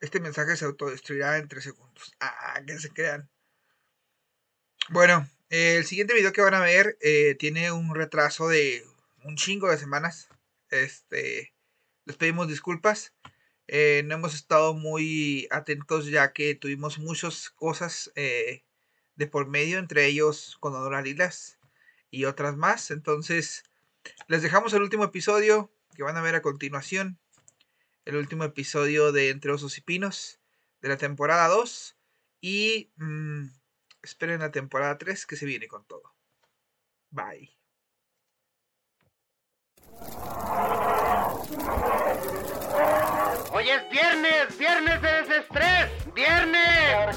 Este mensaje se autodestruirá en 3 segundos. Ah, que se crean. Bueno, el siguiente video que van a ver eh, tiene un retraso de un chingo de semanas. Este, les pedimos disculpas. Eh, no hemos estado muy atentos ya que tuvimos muchas cosas eh, de por medio, entre ellos con Honor Lilas y otras más. Entonces, les dejamos el último episodio que van a ver a continuación. El último episodio de Entre Osos y Pinos de la temporada 2. Y mm, esperen la temporada 3 que se viene con todo. Bye. Hoy es viernes, viernes de desestrés, viernes.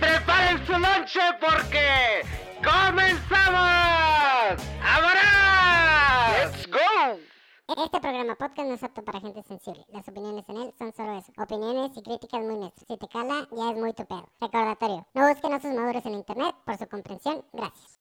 Preparen su lonche porque comenzamos. ¡Ahora! Este programa podcast no es apto para gente sensible. Las opiniones en él son solo eso. Opiniones y críticas muy neutras. Si te cala, ya es muy tu pedo. Recordatorio. No busquen osos maduros en internet. Por su comprensión, gracias.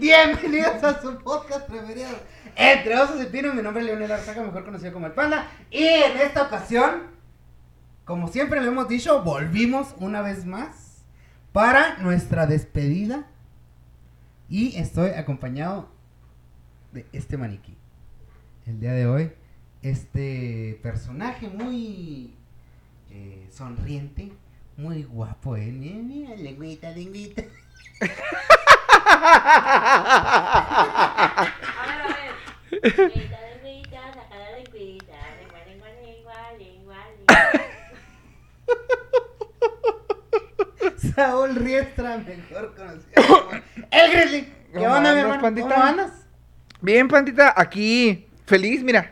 Bienvenidos a su podcast preferido. Entre osos y pinos, mi nombre es Leonel Arzaga, mejor conocido como el Panda. Y en esta ocasión, como siempre le hemos dicho, volvimos una vez más para nuestra despedida. Y estoy acompañado de este maniquí. El día de hoy, este personaje muy eh, sonriente, muy guapo, ¿eh? Mira, lengüita, lengüita. A ver, a ver. Saúl Riestra, mejor conocido como el Grizzly. ¿Qué ¿Cómo onda, mi hermano? pandita? ¿Cómo andas? Bien, Pandita, aquí feliz, mira.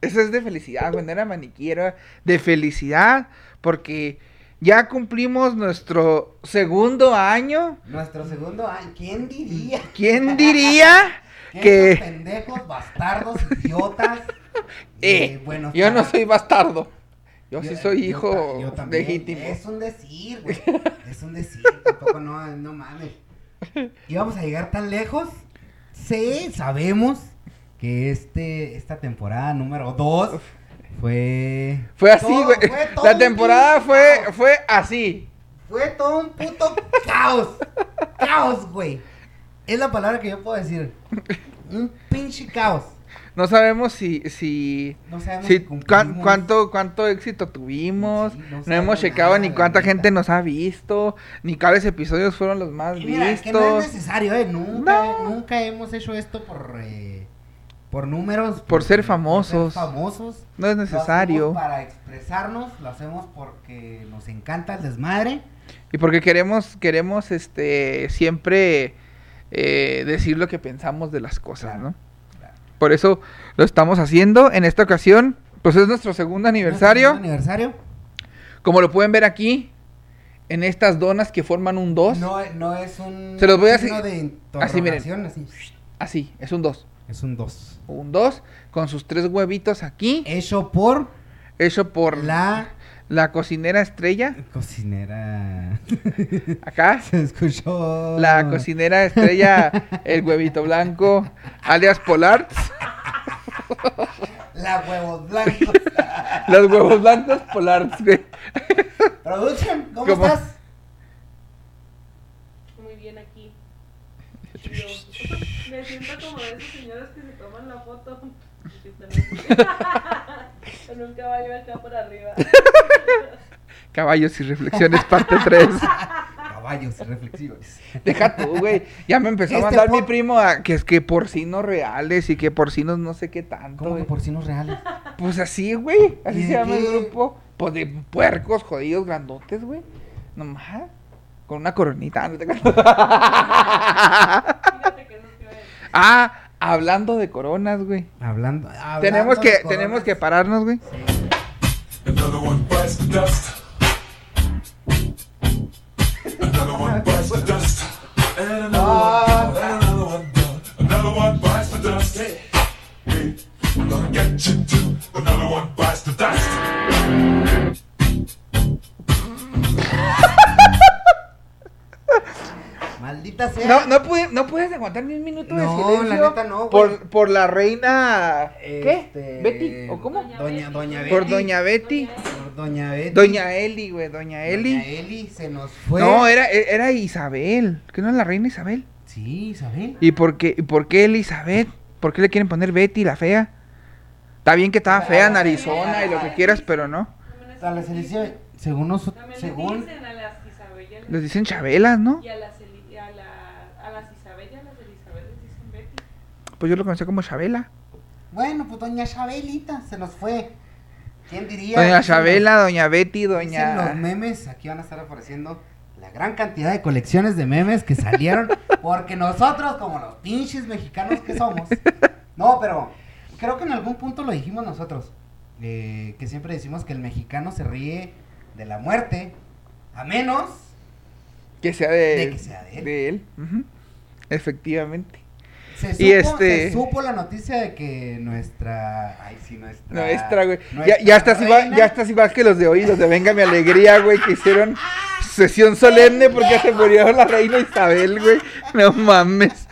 Eso es de felicidad. No era maniquí, era de felicidad. Porque ya cumplimos nuestro segundo año. Nuestro segundo año. ¿Quién diría? ¿Quién diría Que pendejos, bastardos, idiotas. Eh, buenos yo no soy bastardo? Yo sí soy yo hijo ta- yo también. legítimo. Es un decir, güey. Es un decir. Tampoco no, no mames. ¿Íbamos a llegar tan lejos? Sí, sabemos que este, esta temporada número 2 fue. Fue así, güey. La temporada fue, caos. fue así. Fue todo un puto caos. Caos, güey. Es la palabra que yo puedo decir. Un pinche caos. No sabemos si, si, No sabemos si cuán- cuánto, cuánto éxito tuvimos. Sí, no no, hemos checado nada, ni cuánta neta. gente nos ha visto, ni cuáles episodios fueron los más Y mira, vistos. que no es necesario, ¿eh? Nunca, No. nunca hemos hecho esto por, eh, por números. Por ser famosos. Ser famosos. No es necesario. para expresarnos, lo hacemos porque nos encanta el desmadre. Y porque queremos, queremos este siempre eh, decir lo que pensamos de las cosas, Claro, ¿no? claro. Por eso lo estamos haciendo. En esta ocasión, pues es nuestro segundo aniversario. Nuestro aniversario. Como lo pueden ver aquí, en estas donas que forman un 2. No, no es un. Se los voy a seguir- de así, miren. así. Así, es un 2. Es un 2. Un 2 con sus tres huevitos aquí. Hecho por Hecho por la la cocinera estrella. cocinera. Acá. Se escuchó. La cocinera estrella, el huevito blanco, alias Polar. La huevos blancos. Los huevos blancos Polar. Production, ¿cómo, ¿Cómo? estás? Muy bien aquí. Yo me siento como de esos señores que se toman la foto. y que están así. Con un caballo acá por arriba. Caballos y reflexiones, parte 3. Caballos reflexivos. Deja tú, güey. Ya me empezó a Este mandar mi primo a que es que porcinos reales y que porcinos no sé qué tanto. ¿Cómo que güey. porcinos reales? Pues así, güey. Así ¿Y se llama el grupo. Pues de puercos jodidos grandotes, güey. Nomás. Con una coronita. no te creas. Fíjate que eso te iba a decir. ah, hablando de coronas, güey. Hablando, hablando Tenemos de que, coronas. tenemos que pararnos, güey. Another one bites the dust. Maldita sea. No, no, pude- no puedes aguantar ni un minuto de No, silencio. la neta no, güey. por, por la reina. Este, ¿Qué? ¿Betty? ¿O cómo? Doña, doña Betty. Por Doña Betty. Por Doña Betty. Doña Eli, güey. Doña Eli. Doña Eli se nos fue. No, era, era Isabel. ¿Que no es la reina Isabel? Sí, Isabel. ¿Y por qué, y por qué Elizabeth? ¿Por qué le quieren poner Betty, la fea? Está bien que estaba fea en Arizona y lo que quieras, pero no. También A la es- selección, según nos, También le según dicen a las Isabel y a las- Les dicen Chabelas, ¿no? y a las, Eli- y a la- a las Isabel y a las Elizabeth les dicen Betty. Pues yo lo conocí como Chabela. Bueno, pues doña Chabelita se nos fue. ¿Quién diría? Doña Chabela, Doña Betty, los- dicen los Doña... memes, aquí van a estar apareciendo la gran cantidad de colecciones de memes que salieron. porque nosotros, como los pinches mexicanos que somos. No, pero creo que en algún punto lo dijimos nosotros. eh, que siempre decimos que el mexicano se ríe de la muerte. A menos Que sea de, De que sea de él. él. Ujú. Efectivamente. Se supo, Y este- se supo la noticia de que nuestra. Ay, sí, nuestra. Nuestra, güey. Ya, nuestra ya estás igual, reina- ya estás igual que los de hoy, los de Venga mi alegría, güey, que hicieron sesión solemne porque se murió la reina Isabel, güey. No mames.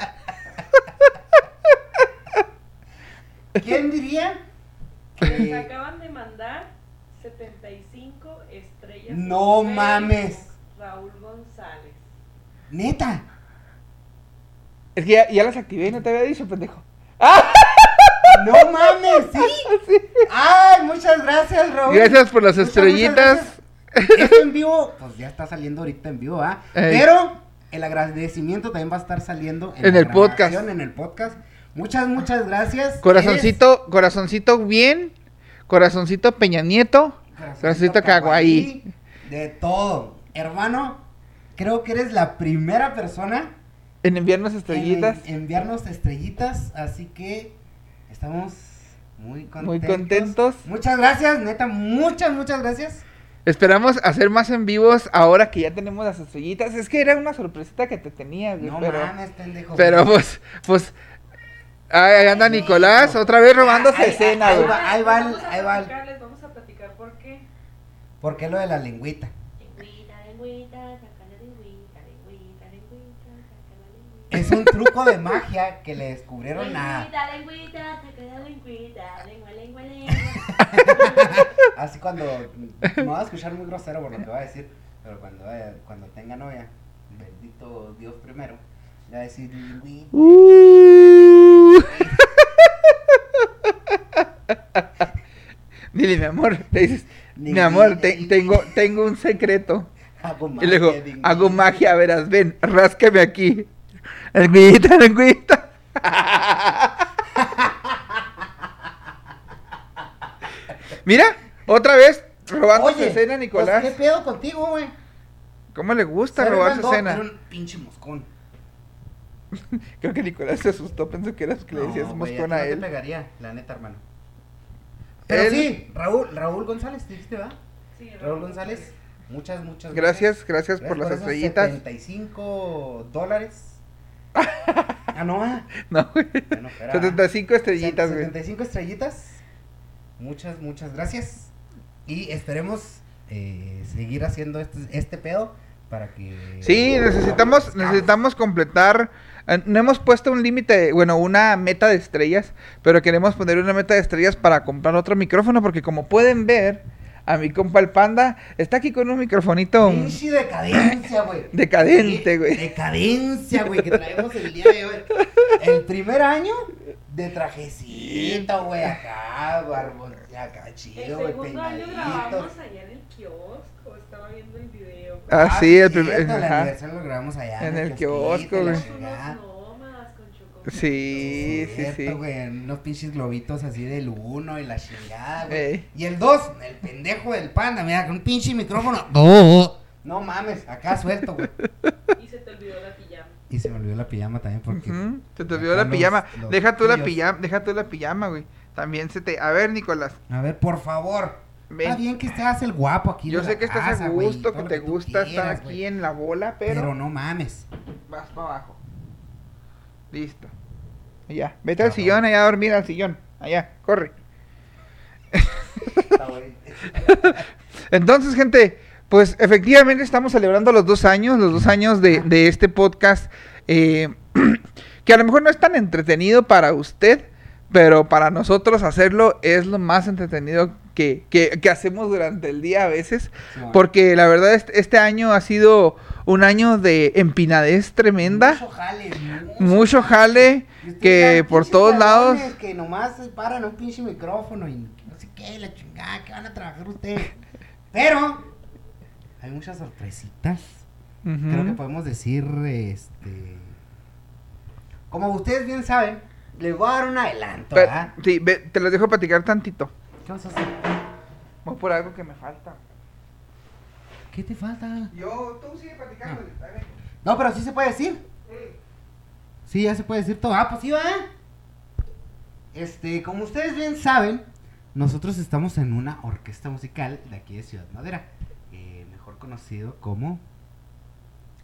¿Quién diría? Les que- acaban de mandar 75 estrellas. No mames. Raúl González. Neta. Es que ya, ya las activé, no te había dicho, pendejo. No mames, ¿sí? Ay, muchas gracias, Raúl. Gracias por las Muchas, estrellitas. muchas. Esto en vivo, pues ya está saliendo ahorita en vivo, ¿ah? Pero el agradecimiento también va a estar saliendo en, En la el podcast. En el podcast. Muchas, muchas gracias. Corazoncito, corazoncito bien. Corazoncito Peña Nieto. Es- Corazoncito Kawaii. De todo. Hermano, creo que eres la primera persona En enviarnos estrellitas. en enviarnos estrellitas, así que estamos muy contentos. Muy contentos. Muchas gracias, neta, muchas, muchas gracias. Esperamos hacer más en vivos ahora que ya tenemos las estrellitas. Es que era una sorpresita que te tenía, güey. No pero, mames, pendejo. pero pues, pues. Ahí ahí anda Nicolás, otra vez robándose Ay, escena, ay, güey. va. ahí va el- Vamos a ahí va vamos a platicar por qué. ¿Por qué lo de la lengüita lengüita, lengüita, saca la lengüita. Es un truco de magia que le descubrieron a. Lengüita, lengüita, saca la lengüita, lengua, lengua, lengua. Así cuando. Me va a escuchar muy grosero por lo que voy a decir. Pero cuando, vaya- cuando tenga novia, bendito Dios primero, le va a decir. Uh. Dile, mi amor, le dices, mi amor, te- tengo, tengo un secreto. Hago Y magia, luego, lengüita. hago magia, verás, ven, ráscame aquí. Lengüita, lengüita. Mira, otra vez robando su escena, pues, Nicolás. ¿qué pedo contigo, güey? ¿Cómo le gusta Ser robar su escena? era un pinche moscón. Creo que Nicolás se asustó, pensó que eras que le decías No, moscón a no te él. pegaría, la neta, hermano. Pero Él- sí, Raúl, Raúl González, ¿te dijiste, va? Sí, Raúl González, muchas, muchas Gracias, gracias por las esos estrellitas. 75 dólares. ah, no, ah. No, güey. Bueno, espera. 75 estrellitas, güey. 75 estrellitas. Muchas, muchas gracias. Y esperemos eh, seguir haciendo este, este pedo para que... Sí, necesitamos, necesitamos completar. eh, No hemos puesto un límite, bueno, una meta de estrellas, pero queremos poner una meta de estrellas para comprar otro micrófono, porque como pueden ver, a mi compa el panda está aquí con un microfonito Pinche decadencia, güey. decadente, güey. Decadencia, güey, que traemos el día de hoy. El primer año de trajecito, güey, acá, barbón, acá El chido, güey, segundo año grabamos allá en el kiosco, estaba viendo el video. Ah, sí, el primer. el ajá. aniversario lo grabamos allá. En el kiosquito, kiosco, güey. Sí, sí, Cierto, sí. güey, unos pinches globitos así del uno y la chingada, güey. Ey. Y el 2, el pendejo del panda, mira, con un pinche micrófono. No, no mames, acá suelto, güey. Y se te olvidó la pijama. Y se me olvidó la pijama también porque. Se te olvidó la los- pijama. los Deja tú la pijama, deja tú la pijama, güey. También se te... A ver, Nicolás. A ver, por favor. Ven. Está bien que estés el guapo aquí. Yo sé que estás casa, a gusto, que te gusta estar aquí en la bola, Pero... pero... no mames. Vas para abajo. Listo. Ya. Vete al Cabrón. sillón, allá a dormir al sillón. Allá, corre. Está. Entonces, gente, pues efectivamente estamos celebrando los dos años, los dos años de, de este podcast, eh, que a lo mejor no es tan entretenido para usted, pero para nosotros hacerlo es lo más entretenido que, que- que hacemos durante el día a veces, porque la verdad este, este año ha sido un año de empinadez tremenda, Mucho jale. mucho jale, que por todos lados... Que nomás se paran un pinche micrófono y no sé qué, la chingada, que van a trabajar ustedes. Pero hay muchas sorpresitas. Creo que podemos decir, este... Como ustedes bien saben, les voy a dar un adelanto, Pero- ¿verdad? sí, ve, te lo dejo platicar tantito. ¿Qué vas a hacer? Voy por algo que me falta. ¿Qué te falta? Yo, tú sigue platicando. No, pero sí se puede decir. Sí, ya se puede decir todo. Ah, pues sí, va. Este, como ustedes bien saben, nosotros estamos en una orquesta musical de aquí de Ciudad Madera. eh, mejor conocido como.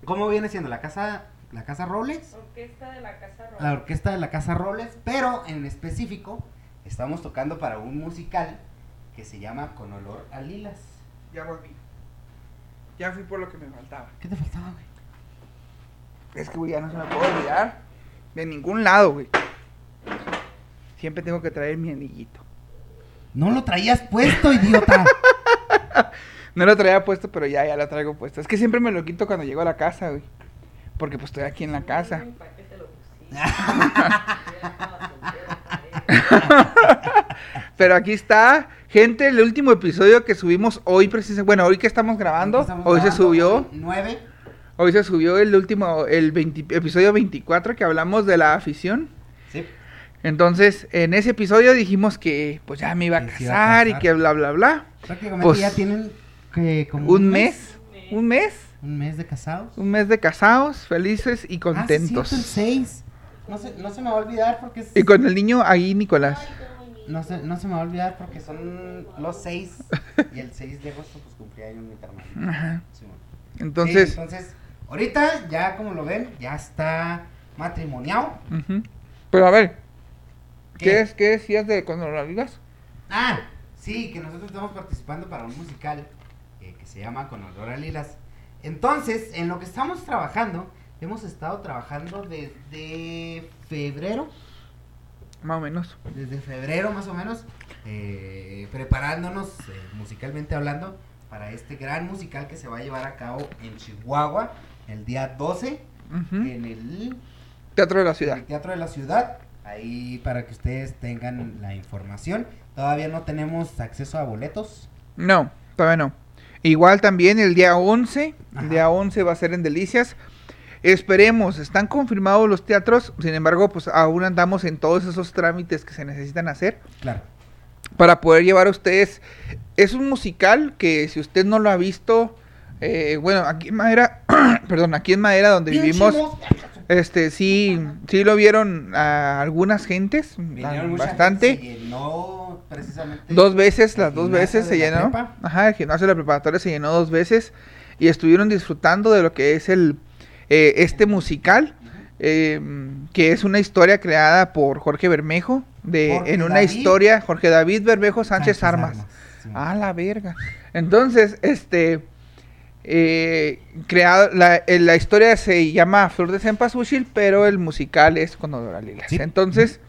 ¿Cómo viene siendo? La casa. La Casa Robles. Orquesta de la Casa Roja. La orquesta de la Casa Robles. Pero en específico, estamos tocando para un musical que se llama Con olor a lilas. Ya volví. Ya fui por lo que me faltaba. ¿Qué te faltaba, güey? Es que, güey, ya no se me puede olvidar. De ningún lado, güey. Siempre tengo que traer mi anillito. No lo traías puesto, idiota. No lo traía puesto, pero ya, ya lo traigo puesto. Es que siempre me lo quito cuando llego a la casa, güey. Porque pues estoy aquí en la casa. Pero aquí está, gente, el último episodio que subimos hoy, precisamente. Bueno, hoy que estamos grabando, Estamos hoy se subió. hoy, Nueve. Hoy se subió el último, el 20 episodio 24 que hablamos de la afición. Sí. Entonces, en ese episodio dijimos que pues ya me iba a iba casar y que bla, bla, bla. Prácticamente Pues, ya tienen que como Un mes, un mes, Un mes de casados. un mes de casados, felices y Ah, sí, contentos. el 6. No se, no se me va a olvidar porque es- y con el niño ahí, Nicolás. No, se, no se me va a olvidar porque son los 6 y el 6 de agosto pues cumplía años mi hermano. Ajá. Entonces, Sí, entonces, ahorita ya como lo ven, ya está matrimoniado. pero a ver, ¿qué, ¿Qué? es, ¿qué decías de cuando lo digas? Ah, sí, que nosotros estamos participando para un musical eh, que se llama Con olor a lilas. Entonces, en lo que estamos trabajando, hemos estado trabajando desde febrero, Más o menos. desde febrero más o menos, eh, preparándonos eh, musicalmente hablando para este gran musical que se va a llevar a cabo en Chihuahua el día 12 Ujú. en el Teatro de la ciudad. el Teatro de la Ciudad. Ahí para que ustedes tengan la información. Todavía no tenemos acceso a boletos. No, todavía no. Igual también el día 11, Ajá. el día 11 va a ser en Delicias. Esperemos, están confirmados los teatros, sin embargo, pues aún andamos en todos esos trámites que se necesitan hacer Claro. para poder llevar a ustedes. Es un musical que si usted no lo ha visto, eh, bueno, aquí en Madera, perdón, aquí en Madera donde vivimos, este, sí, sí lo vieron a algunas gentes, Vinieron mucha bastante. gente, se llenó precisamente Dos veces, las dos veces se llenó. prepa. Ajá, el gimnasio de la preparatoria se llenó dos veces y estuvieron disfrutando de lo que es el eh, este musical, eh, que es una historia creada por Jorge Bermejo, de Jorge en una David. historia, Jorge David Bermejo Sánchez, Armas. sí. Ah, la verga. Entonces, este, eh, creado, la, eh, la historia se llama Flor de Cempasúchil, pero el musical es con Olor a Lilas. Sí. Entonces,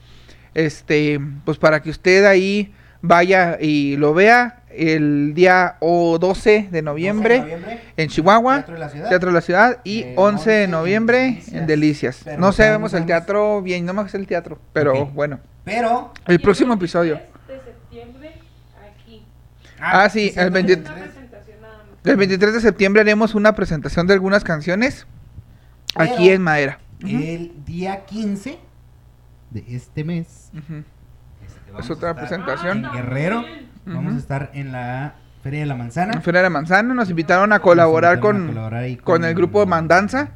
este, pues para que usted ahí vaya y lo vea el día o 12 de noviembre, 12 de noviembre, en Chihuahua, Teatro de la Ciudad. Teatro de la Ciudad, y El 11 de 11 en noviembre Delicias. en Delicias. No sabemos el teatro bien, no más el teatro, pero Ok. bueno. Pero. El próximo episodio. 23 de septiembre aquí. Ah, sí, el cierto, 20 Una presentación nada más. El 23 de septiembre haremos una presentación de algunas canciones aquí Pero- en Madera. El día 15 de este mes. Ujú. este, vamos Es otra presentación. En Guerrero. Vamos a estar en la Feria de la Manzana. En Feria de la Manzana nos invitaron a colaborar invitaron con, a colaborar con el grupo Mandanza.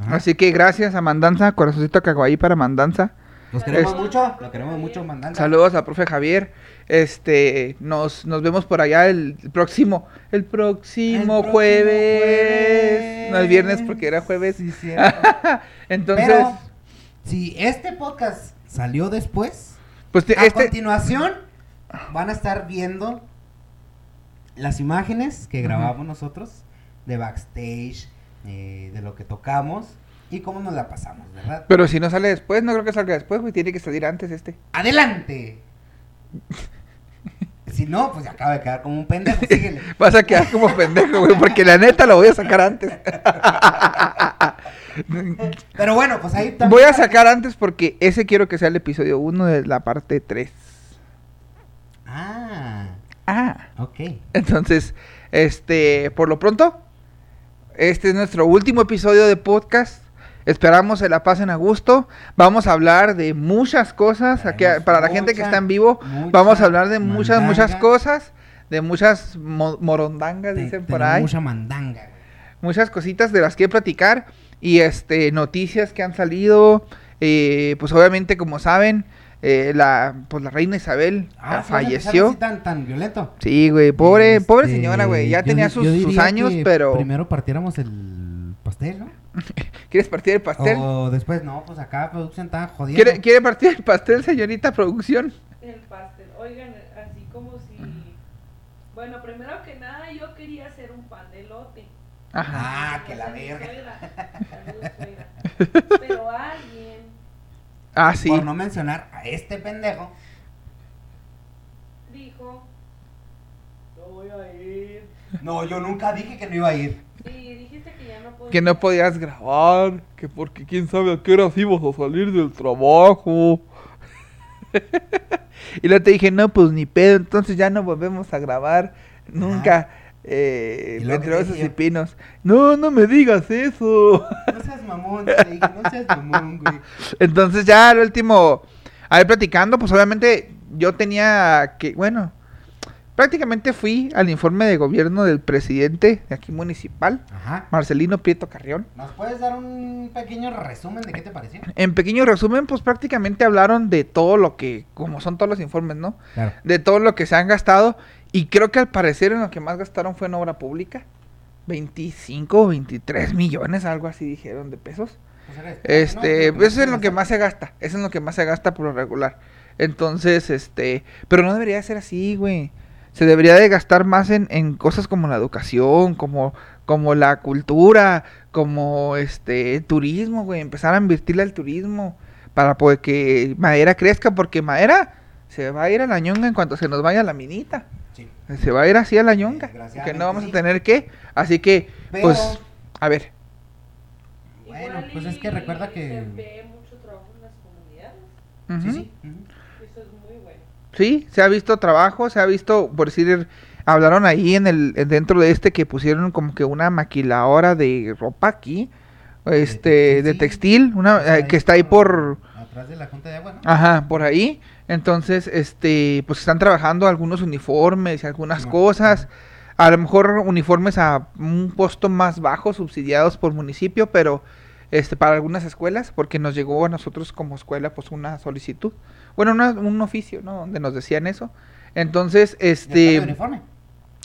Ajá. Así que gracias a Mandanza, corazoncito caguaí para Mandanza. Los queremos Es- mucho, lo queremos mucho, Mandanza. Saludos al profe Javier. Este, nos, nos vemos por allá el, próximo, el próximo, El próximo jueves. jueves. No el viernes porque era jueves. Sí, cierto. Entonces, Pero, si este podcast salió después, pues te- a este, continuación van a estar viendo las imágenes que grabamos nosotros de backstage, eh, de lo que tocamos y cómo nos la pasamos, ¿verdad? pero si no sale después, no creo que salga después, güey, tiene que salir antes este. ¡Adelante! si no, pues acaba de quedar como un pendejo, síguele. Vas a quedar como pendejo, güey, porque la neta lo voy a sacar antes. Pero bueno, pues ahí también. Voy a sacar antes porque ese quiero que sea el episodio 1 de la parte 3. Ah, Ah. ok. Entonces, este, por lo pronto, este es nuestro último episodio de podcast. Esperamos se la pasen a gusto. Vamos a hablar de muchas cosas. Aquí, para la gente que está en vivo, mucha vamos a hablar de muchas, muchas cosas. De muchas mo- morondangas, Te- dicen por ahí. mucha mandanga. Muchas cositas de las que platicar. Y este, noticias que han salido. eh, pues obviamente, como saben, eh, la, pues la reina Isabel Ah, ah, ¿sí vas a empezar falleció. así tan, tan violento. Sí, güey, pobre, pobre Este, señora, güey. Ya yo tenía sus, yo sus años, que pero. Primero partiéramos el pastel, ¿no? ¿Quieres partir el pastel? O después, no, pues acá producción está jodiendo. ¿Quiere, ¿Quiere partir el pastel, señorita producción? El pastel. Oigan, así como si. Bueno, primero que nada, yo quería hacer un pan de lote. Ajá. Ah, que la verga. Pero alguien Ah, sí. Por no mencionar a este pendejo. dijo: Yo voy a ir. No, yo nunca dije que no iba a ir. Y dijiste que ya no. Que no podías grabar, que porque quién sabe a qué horas ibas a salir del trabajo. y luego te dije, no, pues ni pedo, entonces ya no volvemos a grabar nunca. Eh, pinos. No, no me digas eso. No seas mamón, no seas mamón, güey. Entonces ya al último, a ver, platicando, pues obviamente yo tenía que, bueno, prácticamente fui al informe de gobierno del presidente de aquí municipal, Ajá. Marcelino Prieto Carrión. ¿Nos puedes dar un pequeño resumen de qué te pareció? En pequeño resumen, pues prácticamente hablaron de todo lo que, como son todos los informes, ¿no? Claro. De todo lo que se han gastado. Y creo que al parecer en lo que más gastaron fue en obra pública. 25 o 23 millones, algo así dijeron de pesos. Este, eso es en lo que más se gasta, eso es en lo que más se gasta por lo regular. Entonces, este, pero no debería ser así, güey. Se debería de gastar más en, en cosas como la educación, como, como la cultura, como este, turismo, güey. Empezar a invertirle al turismo para poder que Madera crezca, porque Madera se va a ir a la ñonga en cuanto se nos vaya la minita. Sí. Se va a ir así a la ñonga, que no vamos sí. a tener que. Así que, Pero- pues, a ver. Bueno, pues es que recuerda Se que. ve mucho trabajo en las comunidades. ujú. Sí, sí. ujú. Eso es muy bueno. Sí, se ha visto trabajo, se ha visto, por decir, hablaron ahí en el en- dentro de este que pusieron como que una maquiladora de ropa aquí, este, de textil, una eh, que está ahí por, Atrás de la junta de agua, ¿no? ajá, por ahí. Entonces, este, pues están trabajando algunos uniformes y algunas cosas. A lo mejor uniformes a un costo más bajo, subsidiados por municipio, pero este para algunas escuelas, porque nos llegó a nosotros como escuela pues una solicitud. Bueno, una- un oficio, ¿no? Donde nos decían eso. Entonces, ¿Ya está este... uniforme?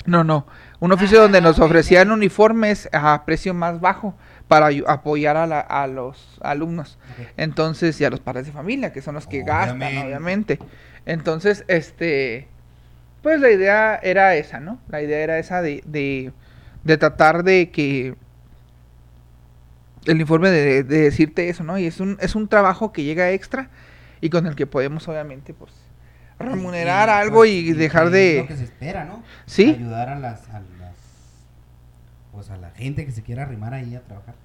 No, no. Un oficio donde Ah, nos ok, ofrecían uniformes a precio más bajo para apoyar a, la- a los alumnos. Entonces, y a los padres de familia, que son los que gastan, Obviamente. Entonces, este, pues la idea era esa, ¿no? La idea era esa de, de, de tratar de que el informe de, de decirte eso, ¿no? Y es un, es un trabajo que llega extra y con el que podemos, obviamente, pues, remunerar algo pues, y que dejar es de... lo que se espera, ¿no? Sí. Ayudar a las, a las. Pues a la gente que se quiera arrimar ahí a trabajar.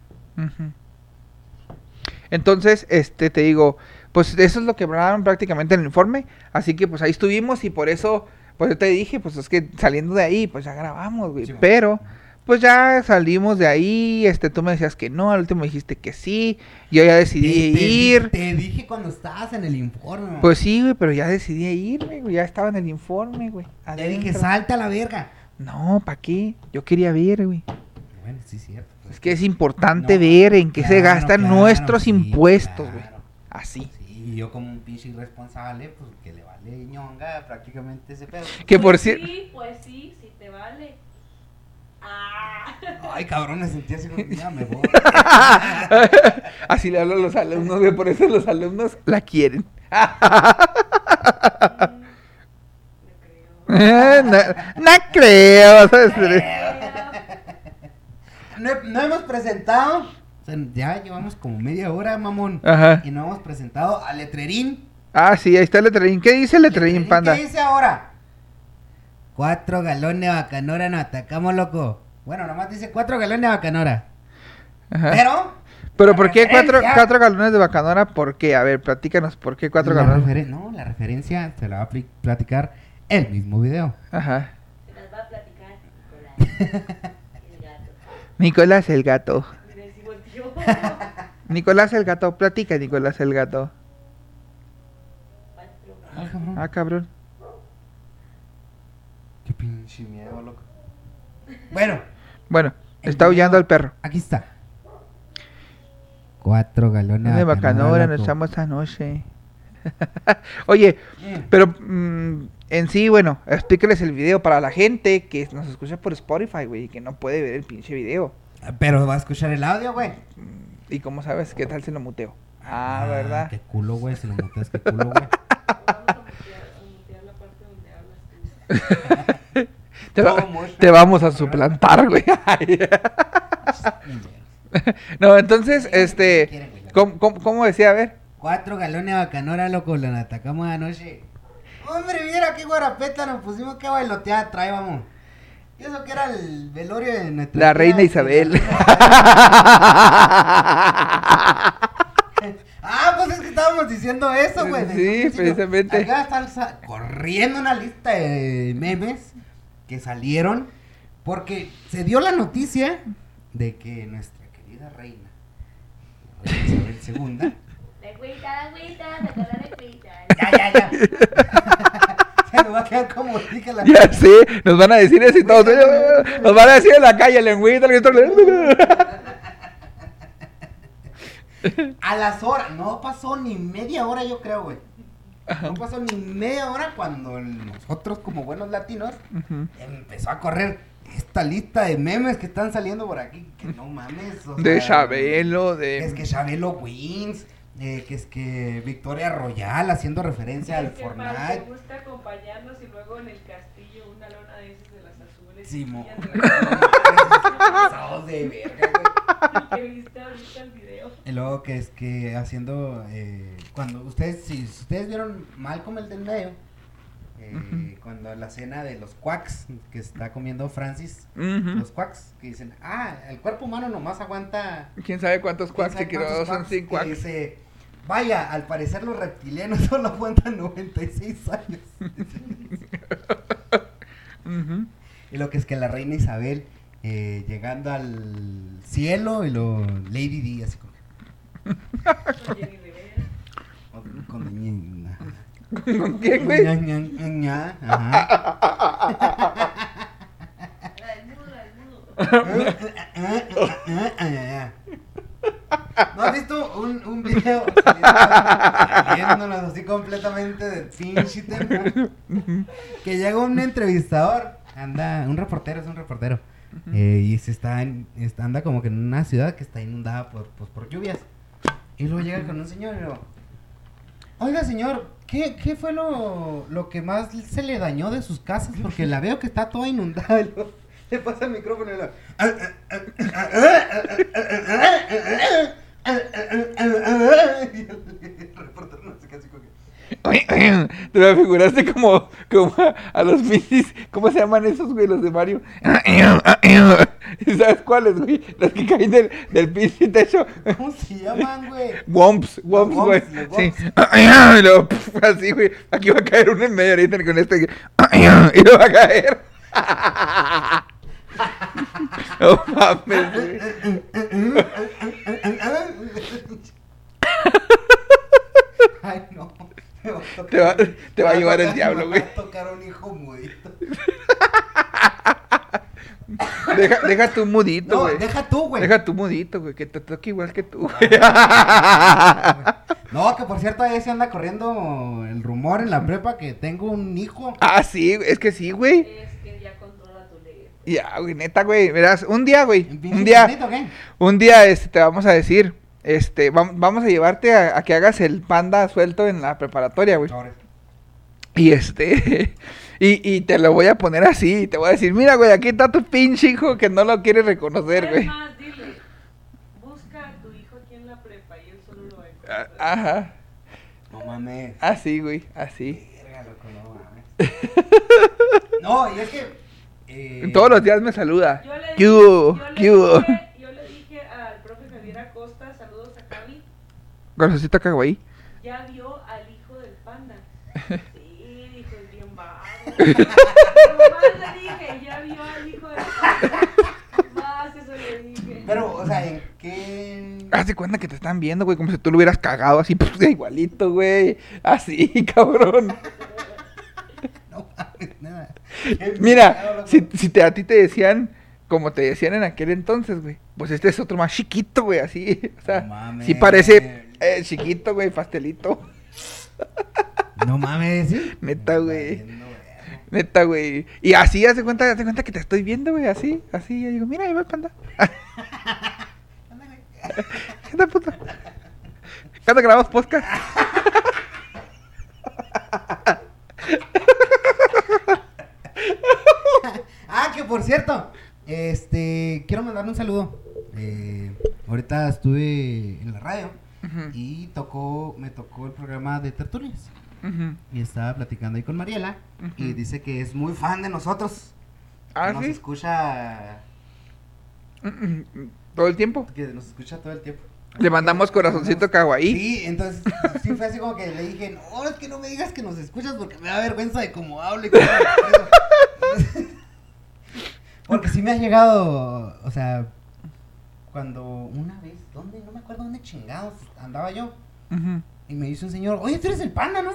Entonces, este, te digo, pues eso es lo que hablaron prácticamente en el informe, así que pues ahí estuvimos y por eso, pues yo te dije, pues es que saliendo de ahí, pues ya grabamos, güey, Sí, bueno. pero, pues ya salimos de ahí, este, tú me decías que no, al último dijiste que sí, yo ya decidí Te- te di- ir. Te dije cuando estabas en el informe. Pues sí, güey, pero ya decidí irme, güey, ya estaba en el informe, güey. Te dije, salta a la verga. No, ¿para qué? Yo quería ver, güey. Bueno, sí, cierto. pues. Es que es importante No, ver en qué se gastan claro, nuestros sí, impuestos, güey. claro. Así. Sí, y yo como un pinche irresponsable, pues que le vale ñonga prácticamente ese pedo. Que por Pues cierto... Sí, pues sí, sí te vale. Ah. Ay, cabrón, me sentí así como, ya me voy. Así le hablo a los alumnos, güey, por eso los alumnos la quieren. No creo. no, no creo, ¿sabes? No, no hemos presentado, o sea, ya llevamos como media hora, mamón. Ajá. Y no hemos presentado a Letrerín. Ah, sí, ahí está el letrerín. ¿Qué dice el letrerín, panda? ¿Qué dice ahora? Cuatro galones de bacanora nos atacamos, loco. Bueno, nomás dice cuatro galones de bacanora. Ajá. Pero. Pero ¿por qué cuatro, galones de bacanora? ¿Por qué? A ver, platícanos, ¿por qué cuatro la galones? No, la referencia se la va a platicar el mismo video. Ajá. Se las va a platicar Nicolás. El gato. Nicolás el gato. Nicolás el gato, platica Nicolás el gato. Ah, cabrón. Ah, cabrón. Qué pinche miedo, loco. Bueno, Bueno, está aullando el perro. aquí está. Cuatro galones de bacanora nos echamos anoche. Oye, Mm. pero mm, en sí, bueno, explícales el video para la gente que nos escucha por Spotify, güey, y que no puede ver el pinche video. Pero va a escuchar el audio, güey. ¿Y cómo sabes qué tal si lo muteo? Ah, ¿verdad? Qué culo, güey. Si lo muteas, qué culo, güey. Vamos a mutear, a mutear la parte donde hablas tú. Te, va- te vamos a suplantar, güey. no, entonces, este, ¿cómo, cómo, cómo decía? A ver. Cuatro galones de bacanora, loco. Lo atacamos anoche. Hombre, mira qué guarapeta nos pusimos. Qué bailoteada trae, vamos. Y eso que era el velorio de nuestra. La reina Isabel. Ah, pues es que estábamos diciendo eso, güey. Sí, precisamente. Acá está sa- corriendo una lista de memes que salieron porque se dio la noticia de que nuestra querida reina, Isabel II, agüita, la agüita, saca la agüita. ya, ya, ya. se nos va a quedar como dije la Ya sé, nos van a decir eso y todo. Nos van a decir en la calle, lengüita, lengüita. A las horas, no pasó ni media hora, yo creo, güey. No pasó ni media hora cuando nosotros, como buenos latinos, empezó a correr esta lista de memes que están saliendo por aquí. Que no mames. o De Chabelo, que Es de. que Chabelo wins. Eh, que es que Victoria Royal haciendo referencia al que Fortnite. gusta acompañarnos y luego en el castillo una lona de esas de las azules. Sí, mo- de verga, güey. Que viste ahorita el video. Y luego que es que haciendo, eh, cuando ustedes, si ustedes vieron Malcolm el del medio, eh, cuando la cena de los quacks que está comiendo Francis, los quacks que dicen, ah, el cuerpo humano nomás aguanta ¿Quién sabe cuántos quacks se ¿quién sabe quedó? Son quacks? 100 Y quacks. dice, vaya, al parecer los reptilianos solo aguantan 96 años. Ujú. Y lo que es que la reina Isabel eh, llegando al cielo y lo Lady Di así como Con con, con doña- ¿Con quién, güey? Ña, ña, ña, ña, ajá. La del mudo, la del mudo. ¿No has visto un, un video saliéndonos así completamente del pinche tema? Que llega un entrevistador, anda, un reportero, es un reportero, eh, y se está, en- está- anda como que en una ciudad que está inundada por, pues, por lluvias. Y luego llega con un señor y luego, oiga señor, ¿qué, qué fue lo, lo que más se le dañó de sus casas? Porque la veo que está toda inundada. Le pasa el micrófono y luego, y el reportero no sé qué así como que, Te me figuraste como, como a los pinches. ¿Cómo se llaman esos, güey? Los de Mario. ¿Y sabes cuáles, güey? Los que caen del, del pinche techo. ¿Cómo se llaman, güey? Womps, womps, güey. Sí. Y luego, así, güey. Aquí va a caer uno en medio ahorita con este. Y lo va a caer. No mames, güey. Ay, no. Me va a tocar- Te va- te va a llevar el diablo, güey. va a tocar un hijo mudito. Deja, deja tu mudito, No, güey. deja tú, güey. Deja tu mudito, güey, que te toque igual que tú. No, que por cierto, ahí se anda corriendo el rumor en la prepa que tengo un hijo. ah, sí, es que sí, güey. Es que ya controla tu ley. Ya, güey, neta, güey. Verás, un día, güey. ¿Un día, un día, este, te vamos a decir, este, vam- vamos a llevarte a, a que hagas el panda suelto en la preparatoria, güey. Y este, y, y te lo voy a poner así, y te voy a decir, mira, güey, aquí está tu pinche hijo que no lo quiere reconocer, güey. más, dile, busca a tu hijo aquí en la prepa y él solo lo va a Ah, encontrar. Ajá, No mames. así, güey, así. Verga, loco, no mames. No, y es que. eh, Todos los días me saluda. Yo le ¿Qué dije- hubo? yo le ¿Qué hubo? dije- Yo le dije al profe Javier Acosta, saludos a Cami, Corazoncito caguaí. ya vio al hijo del panda. Sí, dijo, es bien vago. Nomás le dije, ya vio al hijo del panda. Más eso le dije. Pero, o sea, ¿en qué. Haz de cuenta que te están viendo, güey, como si tú lo hubieras cagado así, pues, igualito, güey. Así, cabrón. No mames, nada. Mira, si, si te, a ti te decían, como te decían en aquel entonces, güey, pues este es otro más chiquito, güey, así. O sea, No mames. sí parece eh, chiquito, güey, pastelito. No mames, ¿sí? Neta, güey. Neta, güey. Y así, haz de cuenta, haz de cuenta que te estoy viendo, güey, así, así. Yo digo, mira, ahí va el panda. ¿Qué tal, puto? ¿Cuándo grabamos podcast? Ah, que por cierto, este, quiero mandarle un saludo. Eh, ahorita estuve en la radio Y tocó, me tocó el programa de tertulias. Y estaba platicando ahí con Mariela y dice que es muy fan de nosotros. Ah, nos sí. escucha, Mm, mm, Todo el tiempo. que nos escucha todo el tiempo. Le mandamos corazoncito kawaii. Sí, entonces sí fue así como que le dije, no, es que no me digas que nos escuchas porque me da vergüenza de cómo hablo y cómo despido". Porque sí me ha llegado, o sea, cuando una vez, ¿dónde? No me acuerdo dónde chingados andaba yo. Y me dice un señor, oye, tú eres el panda, ¿no?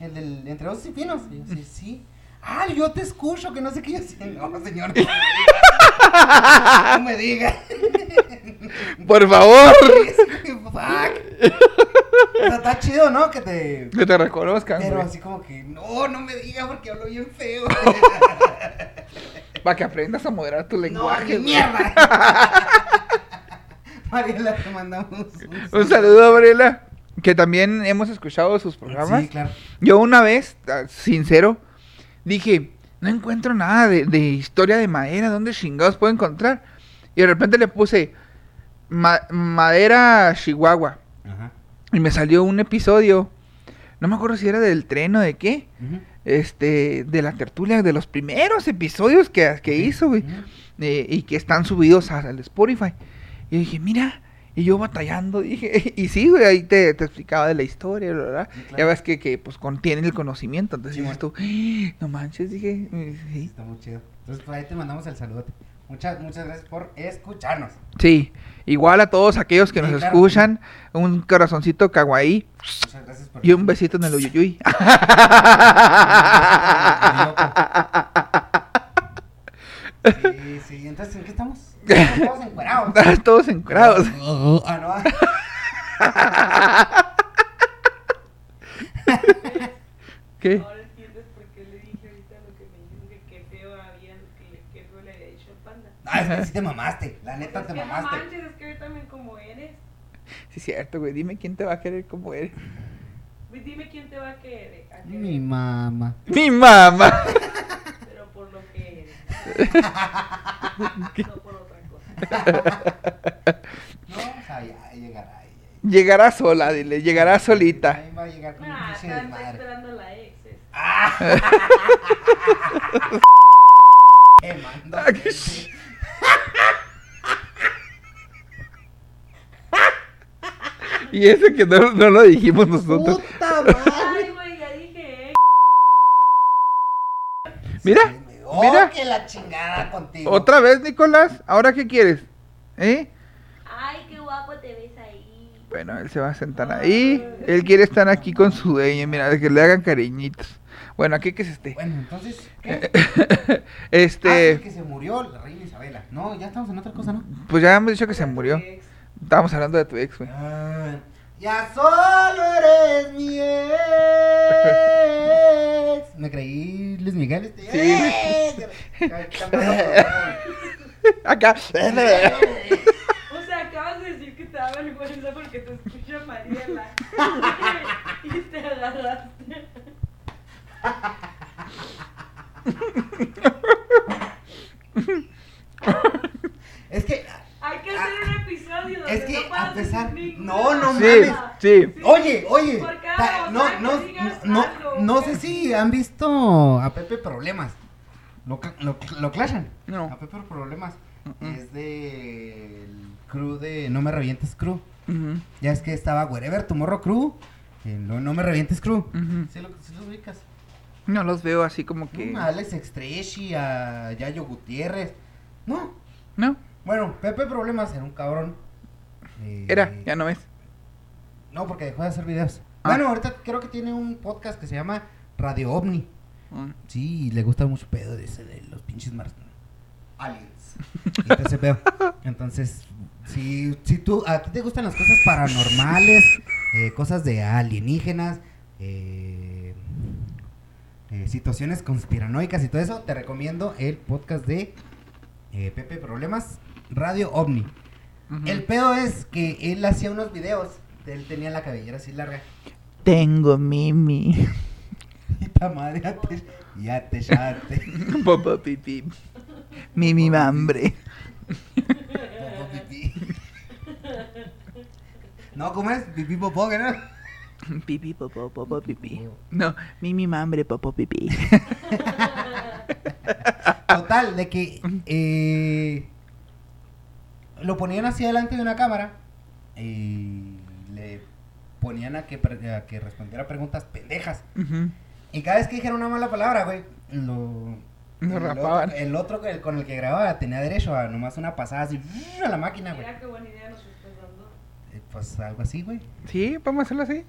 El del Entre Dos y Finos. Y yo, sí, sí. Ah, yo te escucho, que no sé qué. Yo, sí, no, señor. No me diga. Por favor. Fuck. O sea, está chido, ¿no? Que te... Que te reconozcan, Pero güey. así como que, no, no me diga porque hablo bien feo. Para que aprendas a moderar tu no, lenguaje. güey. mierda. Mariela, te mandamos un, Un saludo, Varela. Que también hemos escuchado sus programas. Sí, claro. Yo una vez, ah, sincero, dije, no encuentro nada de, de historia de madera, ¿dónde chingados puedo encontrar? Y de repente le puse "Ma- madera Chihuahua. Ajá. Y me salió un episodio, no me acuerdo si era del tren o de qué, este, de la tertulia, de los primeros episodios que, que hizo, güey. Eh, y que están subidos al Spotify. Y yo dije, mira, y yo batallando, dije, y sí, güey, ahí te, te explicaba de la historia, ¿verdad? Sí, claro. Ya ves que, que pues contiene el conocimiento, entonces Sí, dices tú, "Ah, no manches, dije, sí. Está muy chido. Entonces, por ahí te mandamos el saludote. Muchas, muchas gracias por escucharnos. Sí, igual a todos aquellos que Sí, nos claro. escuchan, un corazoncito kawaii Muchas gracias por y un besito en el uyuyuy. Sí. Entonces, ¿en qué estamos? Estamos encuerados. todos encuerados. Ah, ¿Qué? Ahora entiendes por qué le dije ahorita lo que me dijo que qué feo había, que, le- qué feo le había dicho al panda. no. Ah, es que sí te mamaste. La neta es te que no mamaste. manches, es que ahorita también como eres. Sí, cierto, güey, dime quién te va a querer como eres. Pues Dime quién te va a querer, a querer, Mi mamá. Mi mamá. pero por lo que eres. No por otra cosa. No, o sea, ya llegará. sola, dile, llegará solita. Ahí va a llegar con un Ah, pinche está, está desmadre. esperando la ex. Te mando. Ah. Y ese que no, no lo dijimos nosotros. Puta madre. Ay, güey, ya dije, Oh, mira. que la chingada contigo. Otra vez, Nicolás. ¿Ahora qué quieres? ¿Eh? Ay, qué guapo te ves ahí. Bueno, él se va a sentar ahí. Él quiere estar aquí con su dueña. Mira, que le hagan cariñitos. Bueno, aquí que se esté. Bueno, entonces. ¿qué? este. Ah, que se murió la reina Isabela. No, ya estamos en otra cosa, ¿no? Pues ya hemos dicho que se murió. Estábamos hablando de tu ex, güey. Ah. Ya solo eres mi ex. Me creí Luis Miguel este. Sí. ¡Eh! Acá. o sea, acabas de decir que te da vergüenza porque te escucha Mariela. y te agarraste. es que. Hay que hacer una es que no a pesar no no sí, mames. sí. oye oye no no no, no sé si han visto a Pepe problemas. Lo lo, lo clashan. No. A Pepe problemas es de el crew de no me revientes crew. Ya es que estaba wherever tomorrow crew no, no me revientes crew. ¿Sí, los ubicas no los veo así como que a Alex Extreshi a Yayo Gutiérrez. No. No. Bueno, Pepe Problemas era un cabrón eh, Era, ya no es. No, porque dejó de hacer videos. Ah. Bueno, ahorita creo que tiene un podcast que se llama Radio OVNI. Ah. Sí, le gusta mucho pedo de ese de los pinches mar... aliens. Entonces, veo. Entonces, si, si tú, a ti te gustan las cosas paranormales, eh, cosas de alienígenas, eh, situaciones conspiranoicas y todo eso, te recomiendo el podcast de Pepe Problemas Radio OVNI. El pedo es que él hacía unos videos. Él tenía la cabellera así larga. Tengo mimi. Y ta madre, ya te, ya te. Popo pipí. Mimi mambre. Popo pipí. No, ¿cómo es? Pipí popó, ¿qué no? Pipí, popó, popó, pipí. No, mimi, mambre, popó, pipí. Total, de que eh, lo ponían hacia adelante de una cámara y le ponían a que, respondiera preguntas pendejas. Y cada vez que dijera una mala palabra, güey, lo... No el, rapaban. Otro, el otro el, con el que grababa tenía derecho a nomás una pasada así a la máquina, güey. Mira qué buena idea nos estás eh, pues algo así, güey. Sí, podemos hacerlo así.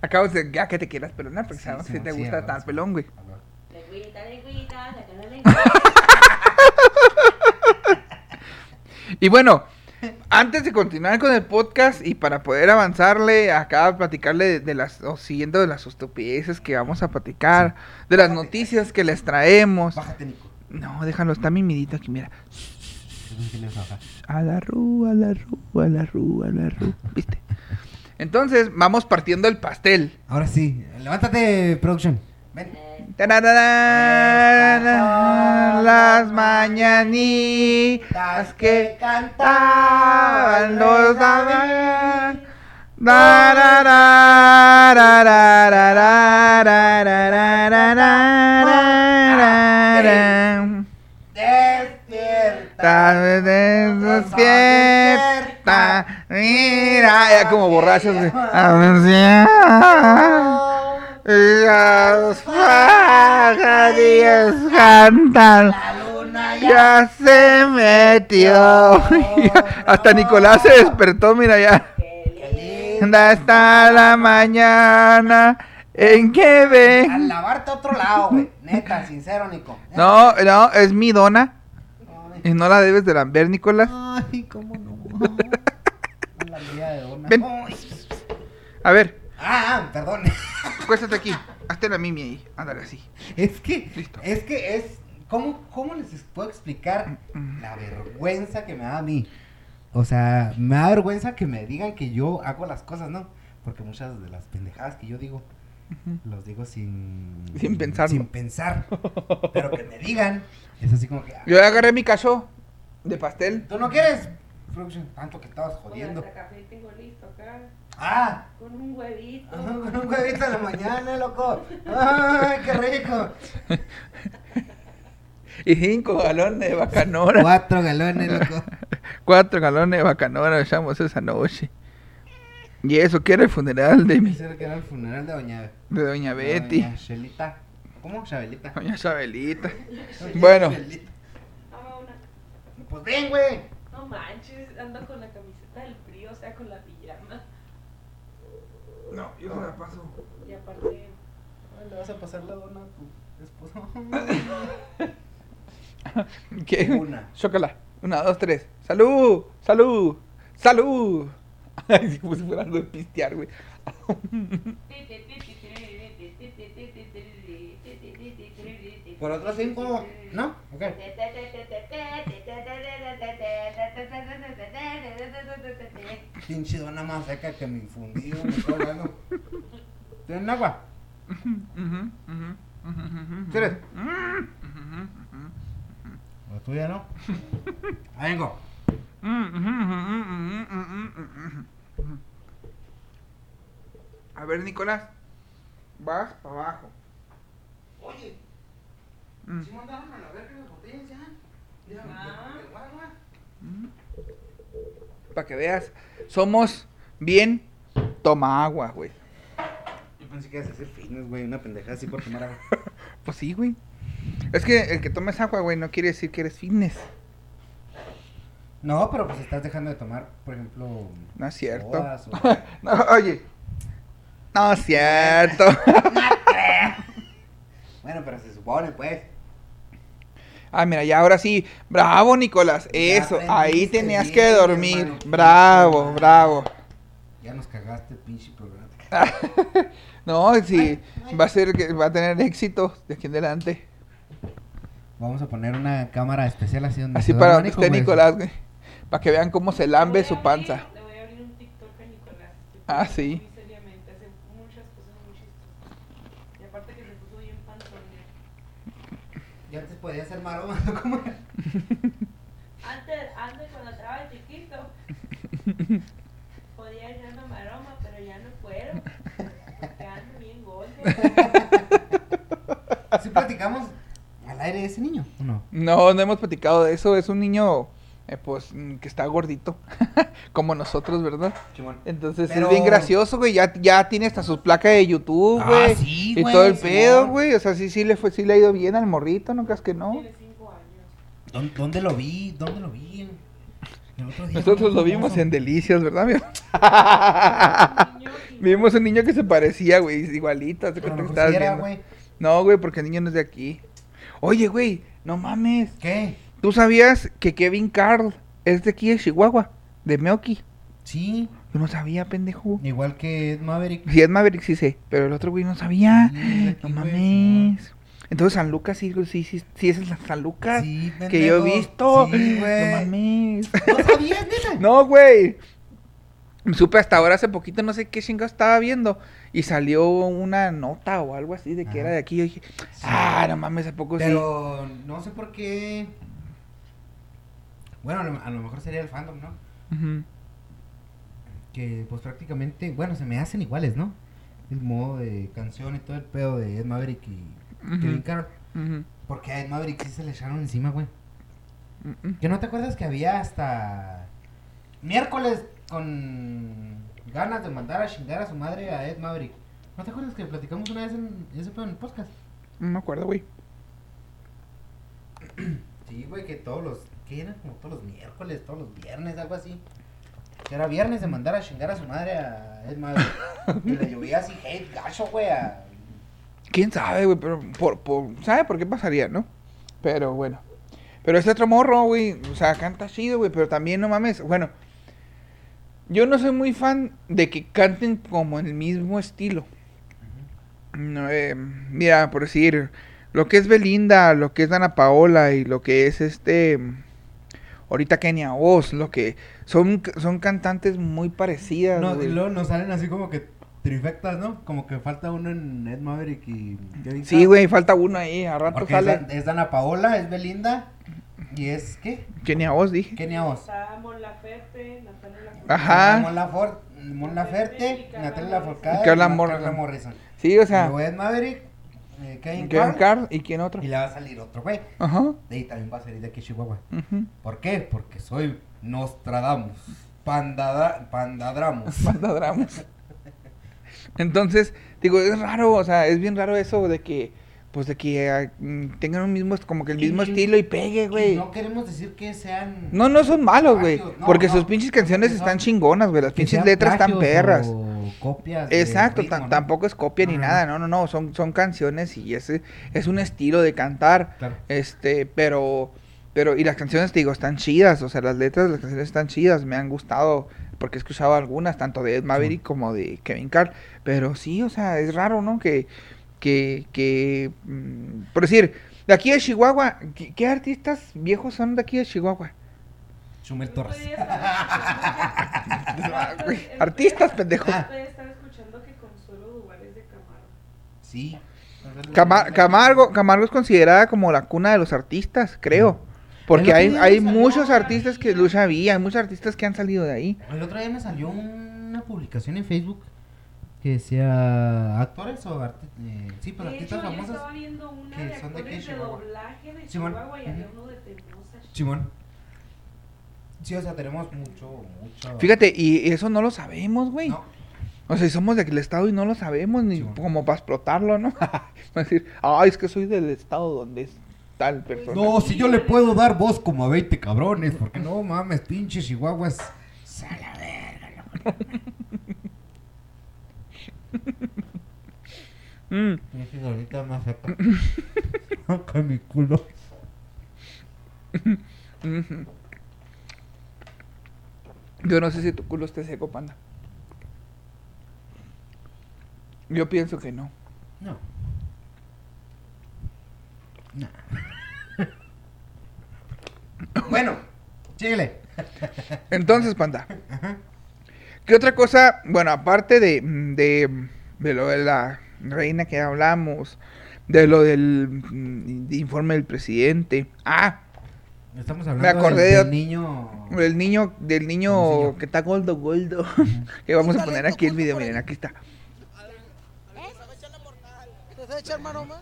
Acabas de, decir, ya que te quieras pelonar, porque sabes si te gusta tan pelón, güey. Legüita, legüita, la que no Y bueno, antes de continuar con el podcast y para poder avanzarle acá, platicarle de, las, o siguiendo de las estupideces que vamos a platicar, de las noticias que les traemos. Bájate, Nico. No, déjalo, está mimidito aquí, mira. A la rúa, a la rúa, a la rúa, a la rúa. ¿Viste? Entonces, vamos partiendo el pastel. Ahora sí, levántate, production. Ven. Las mañanitas que cantaban los Despierta, mira, ya como borrachos. Las pajarillas cantan. La luna ya. Se metió. Hasta Nicolás se despertó, mira ya. Qué lindo. ¿Dónde está la mañana? ¿En qué Al ven? lavarte a otro lado, güey. Neta, sincero, Nico. No, no, es mi dona. Ay, Y no la debes de lamber, Nicolás. Ay, cómo no. La liga de dona. Ven. Ay. A ver, Ah, ah, perdón. cuéstate aquí. Hazte la mimi ahí. Ándale así. Es que, Listo. es que es, ¿cómo, ¿cómo les puedo explicar la vergüenza que me da a mí? O sea, me da vergüenza que me digan que yo hago las cosas, ¿no? Porque muchas de las pendejadas que yo digo, los digo sin... Sin pensarlo. Sin pensar. Pero que me digan, es así como que... ah, Yo ya agarré mi cacho de pastel. ¿Tú no quieres? Tanto que estabas jodiendo. café tengo listo acá. Ah, Con un huevito. con un huevito en la mañana, loco. Ay, qué rico. Y cinco galones de bacanora. Cuatro galones, loco. Cuatro galones de bacanora echamos esa noche. Y eso que era el funeral de, mi, Ese era que era el funeral de Doña, de Doña de Betty. Doña Shelita. ¿Cómo? Chabelita. Doña Chabelita. Bueno. Chabelita. Pues ven, güey. No manches, ando con la camiseta del frío, o sea, con la pijama. No, yo se la paso. Y aparte, Le vas a pasar la dona a tu esposo. ¿Qué? Una. Chócala. Una, dos, tres. ¡Salud! ¡Salud! ¡Salud! Ay, como si fuera algo de pistear, güey. Por otros cinco, ¿no? Ok. Pinche dona más seca que mi fundido, me está hablando. ¿Tienen agua? ¿Quieres? La tuya, ¿no? Ahí vengo. A ver, Nicolás. Vas para abajo. Oye, Mm. ¿sí mandaron a la verga las botellas ya? Ah. agua. Para que veas. Somos bien toma agua, güey. Yo pensé que ibas a hacer fitness, güey, una pendejada así por tomar agua. Pues sí, güey. Es que el que tomes agua, güey, no quiere decir que eres fitness. No, pero pues estás dejando de tomar, por ejemplo. No es cierto. sodas o- No, oye. No es cierto. Bueno, pero se supone, pues. Ah, mira, ya ahora sí. Bravo, Nicolás. Eso, ahí tenías bien, que dormir. hermano. Bravo, bravo. Ya nos cagaste pinche programa. No, sí, Ay, ay. va a ser que va a tener éxito de aquí en adelante. Vamos a poner una cámara especial así donde Así se para donde esté. Nicolás, güey. Para que vean cómo se lambe su panza. abrir- Le voy a abrir un TikTok a Nicolás. Ah, sí. Muy seriamente, hace muchas cosas muy chistosas. Y aparte que se puso bien panzón. Ya antes podía ser maroma, ¿cómo era? Antes, antes cuando estaba chiquito, podía ser una maroma, pero ya no puedo. Porque ando bien gordo. ¿Sí platicamos al aire de ese niño o no? No, no hemos platicado de eso. Es un niño, eh, pues, mm, que está gordito. Como nosotros, ¿verdad? Chimón. Entonces Pero- es bien gracioso, güey. Ya, ya tiene hasta sus placas de YouTube, Ah, güey. sí, y güey, todo el pedo, güey. O sea, sí, sí le fue, sí le ha ido bien al morrito, ¿no creas que no? Tiene 5 años. ¿Dónde, dónde lo vi? ¿Dónde lo vi? El otro día Nosotros lo vimos en Delicias, ¿verdad, Vimos un niño que se parecía, güey, igualito. haz de A lo cuenta que era, viendo. güey. No, güey, porque el niño no es de aquí. Oye, güey, no mames. ¿Qué? ¿Tú sabías que Kevin Carl es de aquí de Chihuahua? De Meoki. Sí, Yo no sabía, pendejo. igual que Ed Maverick. Si es Maverick, sí sé, pero el otro güey no sabía. Sí, aquí, no güey, mames. Entonces San Lucas sí, sí, sí, sí es el San Lucas. Sí, que yo he visto. Sí, güey. No mames. ¿No sabías, neta? No, güey. Supe hasta ahora hace poquito, no sé qué chingo estaba viendo. Y salió una nota o algo así de que Ajá. era de aquí. Yo dije, ah, no mames, ¿a poco Pero no sé por qué. Bueno, a lo, a lo mejor sería el fandom, ¿no? Ujú. Que pues prácticamente, bueno, se me hacen iguales, ¿no? El modo de canción y todo el pedo de Ed Maverick y Ujú. Kevin Carroll. Ujú. Porque a Ed Maverick sí se le echaron encima, güey. ¿Que no te acuerdas que había hasta miércoles con ganas de mandar a chingar a su madre a Ed Maverick? ¿No te acuerdas que platicamos una vez en ese pedo en el podcast? No me acuerdo, güey. Sí, güey, que todos los. Que eran como todos los miércoles, todos los viernes, algo así. Que era viernes de mandar a chingar a su madre a Ed Maverick. y le llovía así hate gacho, güey. a- ¿Quién sabe, güey? Pero, por, por, ¿sabe por qué pasaría, no? Pero bueno. Pero este otro morro, güey, o sea, canta chido, güey, pero también no mames. Bueno, yo no soy muy fan de que canten como en el mismo estilo. No, eh, mira, por decir, lo que es Belinda, lo que es Dana Paola y lo que es este. Ahorita Kenia Oz, lo que. Son, son cantantes muy parecidas. No, y luego nos salen así como que trifectas, ¿no? Como que falta uno en Ed Maverick y Kevin Sí, güey, falta uno ahí, a rato Porque es, sale. Es Dana Paola, es Belinda y es, ¿qué? Kenia Oz, dije. Kenia Oz. Está Mon Laferte, Natalia Lafourcade. Ajá. Mon Lafort- Mon Laferte, Natalia Morrison. Lafourcade Y Carla Morrison. Morrison. Sí, o sea, Luego Ed Maverick, eh, Kevin Kevin Carl, Carl y quién otro. y le va a salir otro güey. Ajá. De ahí también va a salir de aquí Chihuahua. ¿Por qué? Porque soy Nostradamus. Pandadra Pandadramus. Pandadramus. Entonces, digo, es raro, o sea, es bien raro eso de que pues de que ah, mm, tengan un mismo, como que el mismo y- estilo y pegue, güey. no queremos decir que sean. No, no son malos, güey. no, porque no, sus pinches canciones están chingonas, güey. Las pinches letras están perras. o copias. Exacto, ritmo, tam- ¿no? tampoco es copia ni No, nada, no, no, no, son, son canciones y ese es un estilo de cantar, Claro. este, pero, pero, y las canciones, te digo, están chidas, o sea, las letras de las canciones están chidas, me han gustado, porque he escuchado algunas, tanto de Ed Maverick como de Kevin Carl, pero sí, o sea, es raro, ¿no? Que, que, que, mm, por decir, de aquí de Chihuahua, ¿qué, qué artistas viejos son de aquí de Chihuahua? Chumel Torres. Artistas, pendejo. Estar escuchando que Consuelo Duval es de Camargo. Sí. Cama- Camargo, Camargo es considerada como la cuna de los artistas, creo. Porque El otro hay, día hay me salió muchos artistas que. Lucha había, hay muchos artistas que han salido de ahí. El otro día me salió una publicación en Facebook que decía actores o arti- eh, sí, pues De artistas hecho, yo famosos. estaba viendo una que de son de aquí actores de Chihuahua. doblaje de Simón. Chihuahua y había uno de Tecnosa. Simón. Sí, o sea, tenemos mucho, mucho. Fíjate, y eso no lo sabemos, güey. No, O sea, somos de aquel estado y no lo sabemos, ni Sí, bueno. como para explotarlo, ¿no? Va a decir, ay, es que soy del estado donde es tal persona. No, si yo le puedo dar voz como a 20 cabrones, porque no mames, pinches chihuahuas. A la verga, la Mm, ahorita más seca. Acá mi culo. Yo no sé si tu culo esté seco, panda. Yo pienso que no. No. No. bueno, síguele. Entonces, panda. ¿Qué otra cosa? Bueno, aparte de, de, de lo de la reina que hablamos, de lo del mm, informe del presidente. Ah, Estamos hablando acordé del, de- del niño. del niño, del niño que está gordo, gordo. que vamos a poner aquí el video, miren, aquí está. ¿Te vas a echar maromas?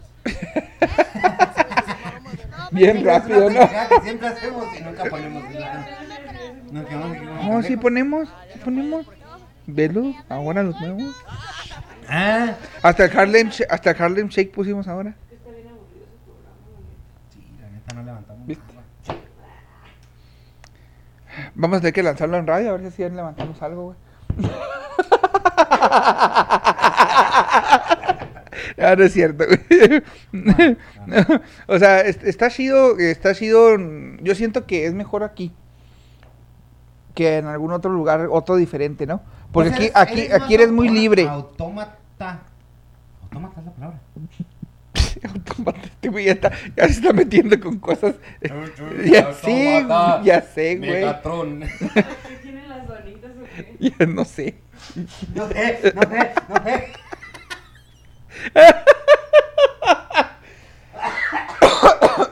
Bien rápido, ¿no? siempre hacemos y nunca ponemos. No, sí pendejos. ponemos, sí ponemos. Velo, ahora los nuevos. Ah, Hasta el Harlem, Sh- hasta el Harlem Shake pusimos ahora. sí, la neta no levantamos. ¿Viste? nada. Vamos a tener que lanzarlo en radio a ver si así levantamos algo, güey. Ah, no es cierto, güey. o sea, es- está chido, está mm, Yo siento que es mejor aquí que en algún otro lugar, otro diferente, ¿no? Porque aquí, aquí, eres aquí eres muy libre. Autómata. Autómata es la palabra. Autómata, este güey ya, está- ya se está metiendo con cosas. ya sé, güey, ya sé, güey. Megatron. ¿Qué tienen las donitas o qué? Ya no sé. No sé, no sé, no sé.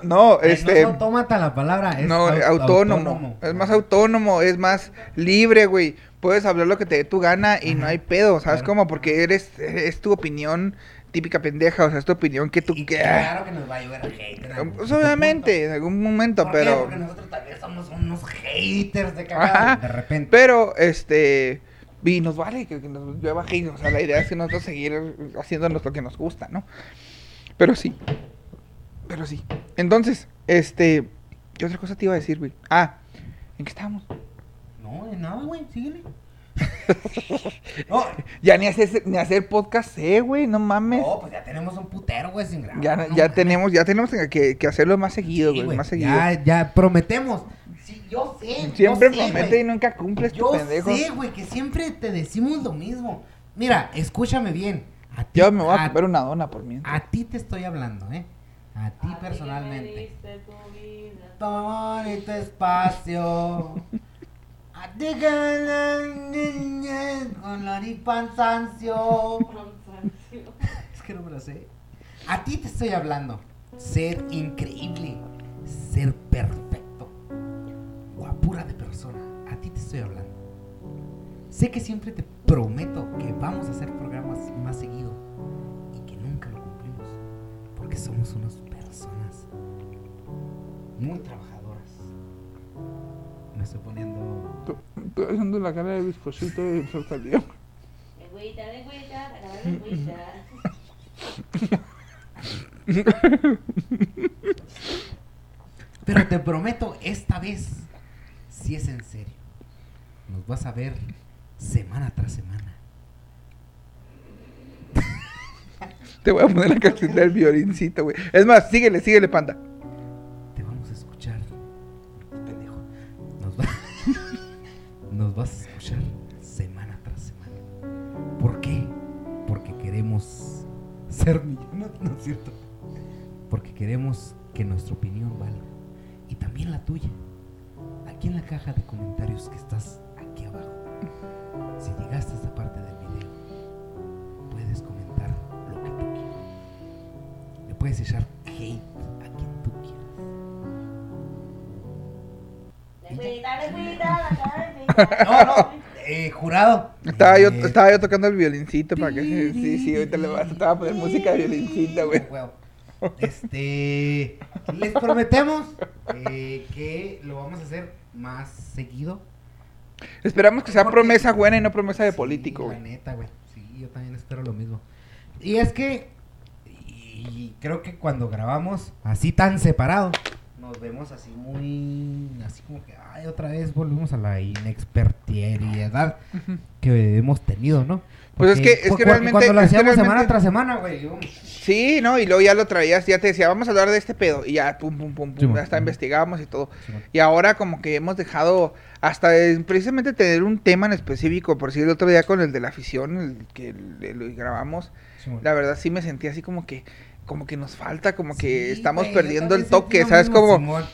No, Eh, este. No es autómata la palabra, es No, au- autónomo. Es más autónomo, es más libre, güey. Puedes hablar lo que te dé tu gana y no hay pedo, ¿sabes Claro. cómo? Porque eres, es tu opinión típica pendeja, o sea, es tu opinión que tú Y quieras. claro que nos va a llover hate. en algún Pues obviamente, en algún momento. ¿Por qué? pero. Porque nosotros también somos unos haters de cagada. De repente. Pero, este. Y nos vale que, que nos llueva hate, o sea, la idea es que nosotros seguir haciéndonos lo que nos gusta, ¿no? Pero sí. Pero sí. Entonces, este. ¿Qué otra cosa te iba a decir, güey? Ah, ¿en qué estábamos? No, de nada, güey, síguele. no, Ya ni hacer, ni hacer podcast sé, güey, no mames. no, pues ya tenemos un putero, güey, sin grabar. ya no ya mames. tenemos, ya tenemos que, que hacerlo más seguido, Sí, güey, más seguido. Ya, ya prometemos. Sí, yo sé. Siempre yo promete y nunca cumples, tu Yo pendejo. sé, güey, que siempre te decimos lo mismo. Mira, escúchame bien. A ti, Yo me voy a a, comer una dona por mientras. a ti te estoy hablando, ¿eh? A ti A ti que me personalmente. diste tu vida. Bonito espacio. con la. Cansancio. Es que no me lo sé. A ti te estoy hablando. Ser increíble. Ser perfecto. Guapura de persona. A ti te estoy hablando. Sé que siempre te prometo que vamos a hacer programas más seguido. Y que nunca lo cumplimos. Porque somos unas personas muy trabajadoras. Me estoy poniendo... Estoy haciendo la cara de bizcochito y se salió. De güeyita, de güeyita, de güeyita. Pero te prometo, esta vez, si es en serio, nos vas a ver semana tras semana. Te voy a poner la canción del violincito, güey. Es más, síguele, síguele, panda. Vas a escuchar semana tras semana. ¿Por qué? Porque queremos ser millones, ¿no es cierto? Porque queremos que nuestra opinión valga. Y también la tuya. Aquí en la caja de comentarios que estás aquí abajo. Si llegaste a esta parte del video, puedes comentar lo que tú quieras. Le puedes echar hate No, no, eh, jurado. Estaba yo, Eh, estaba yo tocando el violincito para que. Sí, sí, ahorita le vas, a poner música de violincito, güey. Este, les prometemos eh, que lo vamos a hacer más seguido. Esperamos que sea Porque- promesa buena y no promesa de Sí, político, La güey. neta, güey. Sí, yo también espero lo mismo. Y es que, y creo que cuando grabamos así tan separado, nos vemos así muy, así como que, ay, otra vez volvemos a la inexpertiedad que hemos tenido, ¿no? Pues es que- es que realmente- Cuando lo hacíamos semana tras semana, güey. yo- Sí, ¿no? Y luego ya lo traías, ya te decía, vamos a hablar de este pedo. Y ya, pum, pum, pum, Sí, pum, man. ya hasta investigamos y todo. Sí. Y ahora como que hemos dejado hasta eh, precisamente tener un tema en específico. Por si el otro día con el de la afición, el que lo grabamos, Sí, la verdad sí me sentí así como que como que nos falta, como que Sí, estamos güey, perdiendo el toque, ¿sabes? mismo, Como Simón.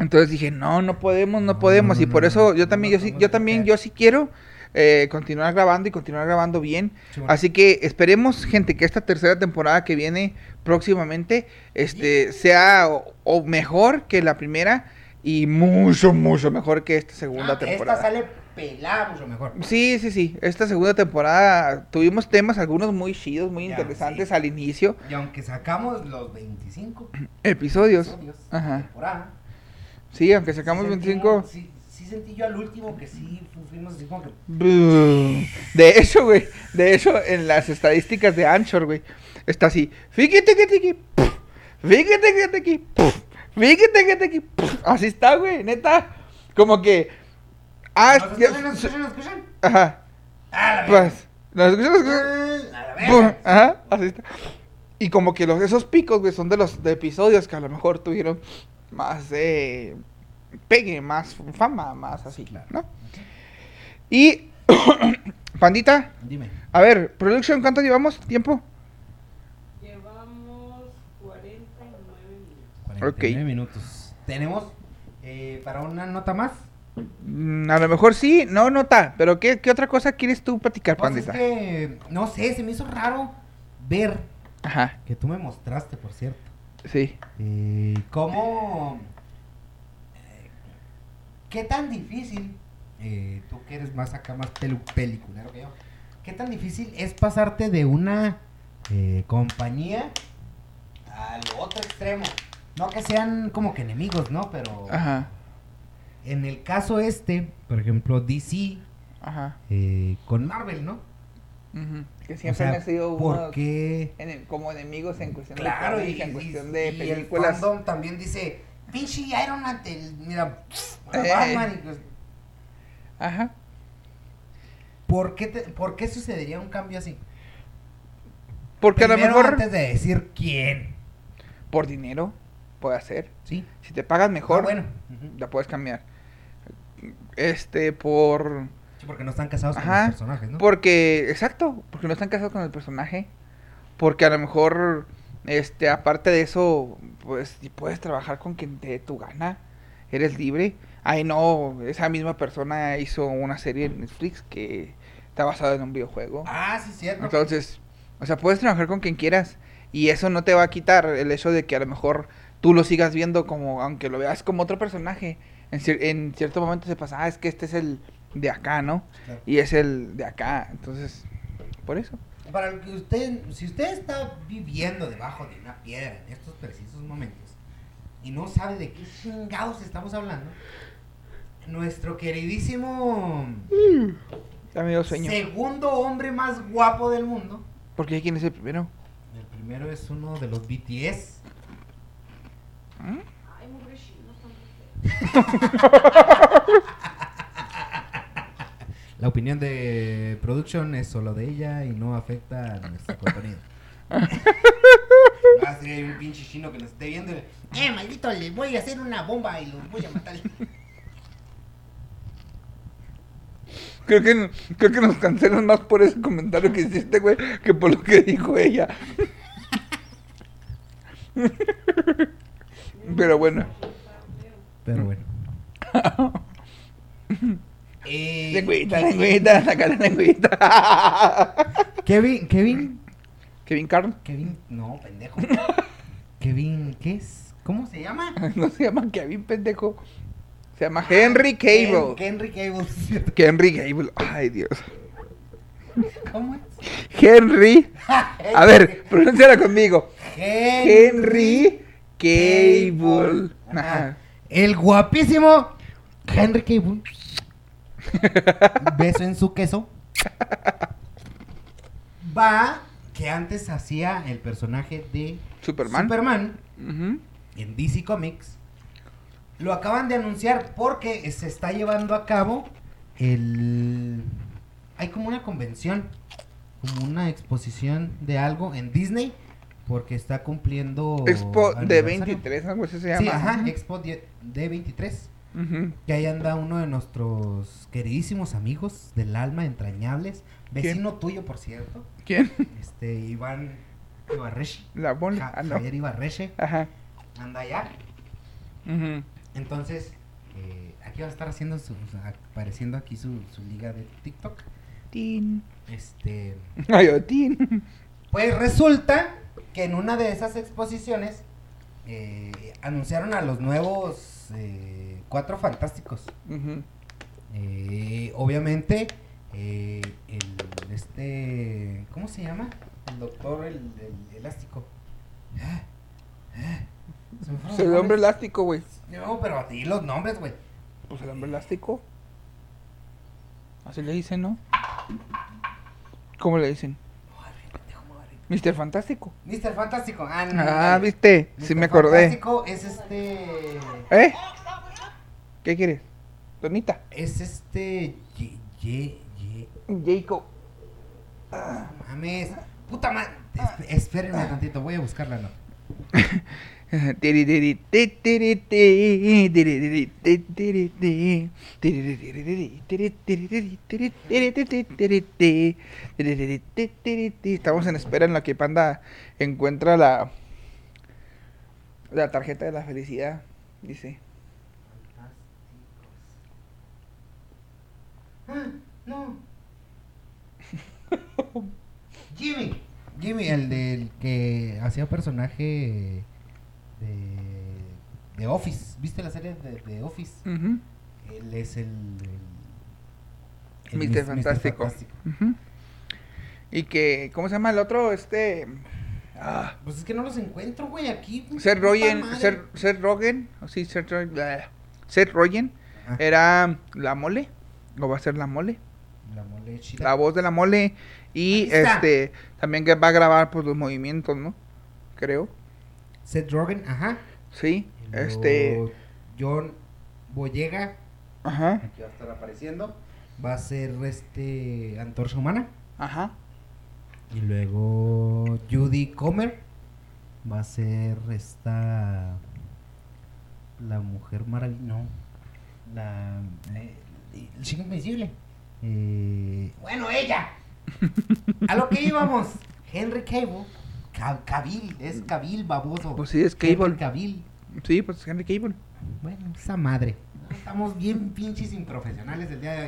entonces dije, no, no podemos, no, No, podemos. no, y por no, eso no, yo también, yo sí, yo también, yo sí quiero eh, continuar grabando y continuar grabando bien. Sí. Así que esperemos, gente, que esta tercera temporada que viene próximamente este, sea o, o mejor que la primera y mucho, mucho mejor que esta segunda Ah, temporada. Esta sale pelada mucho mejor. Sí, sí, sí. Esta segunda temporada tuvimos temas, algunos muy chidos, muy Ya, interesantes sí. al inicio. Y aunque sacamos los 25 Episodios. episodios Ajá. de temporada, Sí, aunque sacamos sí 25. sentimos- Sí, sí sentí yo al último que sí fu- fuimos así como que. De hecho, güey, de hecho, en las estadísticas de Anchor, güey, está así, fíjate que te fíjate que te fíjate que te aquí, puf". así está, güey, neta, como que, ah, ¿Nos ya- escuchan, nos escuchan, nos escuchan? ajá, Ah, la pues, ¿nos escuchas? ¿Nos escuchas? A la verga. Ajá, así está. Y como que los, esos picos, güey, son de los de episodios que a lo mejor tuvieron más de pegue, más fama, más así, Claro. ¿no? Y, Pandita, Dime. a ver, Production, ¿cuánto llevamos? ¿Tiempo? Llevamos 49 minutos. 49 minutos. Tenemos eh, para una nota más. Mm, a lo mejor sí, no nota, pero ¿qué, qué otra cosa quieres tú platicar, Pues es Pandita? que, no sé, se me hizo raro ver Ajá, que tú me mostraste, por cierto. sí. Eh, ¿Cómo? eh, ¿Qué tan difícil? eh, tú que eres más acá, más pelu- peliculero que yo. ¿Qué tan difícil es pasarte de una eh, compañía al otro extremo? No que sean como que enemigos, ¿no? Pero Ajá, en el caso este, por ejemplo, DC ajá. eh, con Marvel, ¿no? ujú, Que O siempre sea, han sido ¿por unos qué? ene- como enemigos en cuestión Claro, de y, cómics, en y- cuestión de y películas. el fandom también dice, pinche Iron Man, te- mira, Eh. Batman", y pues, Ajá. ¿por, qué te- ¿por qué sucedería un cambio así? Porque a lo Primero, mejor antes de decir quién, por dinero puede ser. ¿sí? Si te pagan mejor, Ah, bueno. Ujú. la puedes cambiar. Este, por... Sí, porque no están casados con Ajá, los personajes, ¿no? Porque, exacto, porque no están casados con el personaje. Porque a lo mejor, este, aparte de eso, pues puedes trabajar con quien te dé tu gana. Eres libre. Ay, no, esa misma persona hizo una serie en Netflix que está basada en un videojuego. Ah, sí, cierto. Entonces, o sea, puedes trabajar con quien quieras. Y eso no te va a quitar el hecho de que a lo mejor tú lo sigas viendo como, aunque lo veas como otro personaje. En, cier- en cierto momento se pasa, ah, es que este es el de acá, ¿no? Claro. Y es el de acá. Entonces, por eso. Para el que usted, si usted está viviendo debajo de una piedra en estos precisos momentos y no sabe de qué chingados estamos hablando, nuestro queridísimo me dio sueño. segundo hombre más guapo del mundo, Porque quién es el primero. el primero es uno de los BTS. Ay, mugre chino, tan feo. La opinión de production es solo de ella y no afecta a nuestro contenido. Va a ser un pinche chino que nos esté viendo. y, Eh, maldito, le voy a hacer una bomba y los voy a matar. Creo que, creo que nos cancelan más por ese comentario que hiciste, güey, que por lo que dijo ella. Pero bueno, Pero bueno. Eh, lengüita, lengüita, saca la lengüita. Kevin, Kevin, Kevin Carl, Kevin, no, pendejo. Kevin, ¿qué es? ¿Cómo se llama? no se llama Kevin, pendejo. Se llama Henry Cable. Ken- Henry Cable. Henry Cable, ay Dios. ¿Cómo es? Henry, a ver, pronúnciala conmigo. Henry Cable. Ajá. Ajá. El guapísimo Henry Cable. Beso en su queso. Va que antes hacía el personaje de Superman. Superman en DC Comics. Lo acaban de anunciar porque se está llevando a cabo el... Hay como una convención, como una exposición de algo en Disney porque está cumpliendo... Expo de aniversario. 23, algo así se llama. Sí, ajá. Expo die- D23. Ujú. Que ahí anda uno de nuestros queridísimos amigos del alma, entrañables. Vecino tuyo, por cierto. ¿Quién? Este, Iván Ibarreche. La bola. Ja- Ah, no. Javier Ibarreche. Ajá. Anda allá. Ujú. Entonces, eh, aquí va a estar haciendo su, apareciendo aquí su, su liga de TikTok. Tin. Este, Ay, oh, tin. pues resulta que en una de esas exposiciones eh, anunciaron a los nuevos eh, cuatro fantásticos. Eh, obviamente, el este, ¿cómo se llama? El doctor, el, el elástico. Ah, ah, el hombre elástico, güey. No, pero a ti los nombres, güey. Pues el hombre elástico. Así le dicen, ¿no? ¿Cómo le dicen? Mister Fantástico. Mister Fantástico. Ah, no, Ah, vale. viste. Sí Mr. me acordé. Fantástico es este. ¿Eh? ¿Qué quieres? Donita. Es este. Ye, ye, ye- Jacob. Mames. Puta madre. Esp- espérenme tantito, voy a buscarla, ¿no? Estamos en espera en la que Panda encuentra la la tarjeta de la felicidad, dice. Jimmy. Jimmy, el del que hacía personaje de, de Office. ¿Viste la serie de, de Office? Él es el. el- el Mr. Mis- Fantástico. Y que, ¿cómo se llama el otro? Este. Ah, Pues es que no los encuentro, güey, aquí. Seth Rogen. Seth, Seth Rogen. o Sí, Seth Rogen. Seth Rogen. Ajá. Era la mole. O va a ser la mole. La mole chida. La voz de la mole. Y este. También que va a grabar pues los movimientos, ¿no? Creo. Seth Rogen, ajá. Sí. Luego Este. John Boyega, Ajá. aquí va a estar apareciendo. Va a ser este. Antorcha Humana. Ajá. Y luego Judy Comer va a ser esta la mujer maravilla, no, la eh, el chico invisible. Eh, bueno, ella. A lo que íbamos, Henry Cable, Ca- Cavill, es Cavill baboso. Pues sí, es Cable. Cavill. Sí, pues Henry Cable. Bueno, esa madre. Estamos bien pinches improfesionales el día de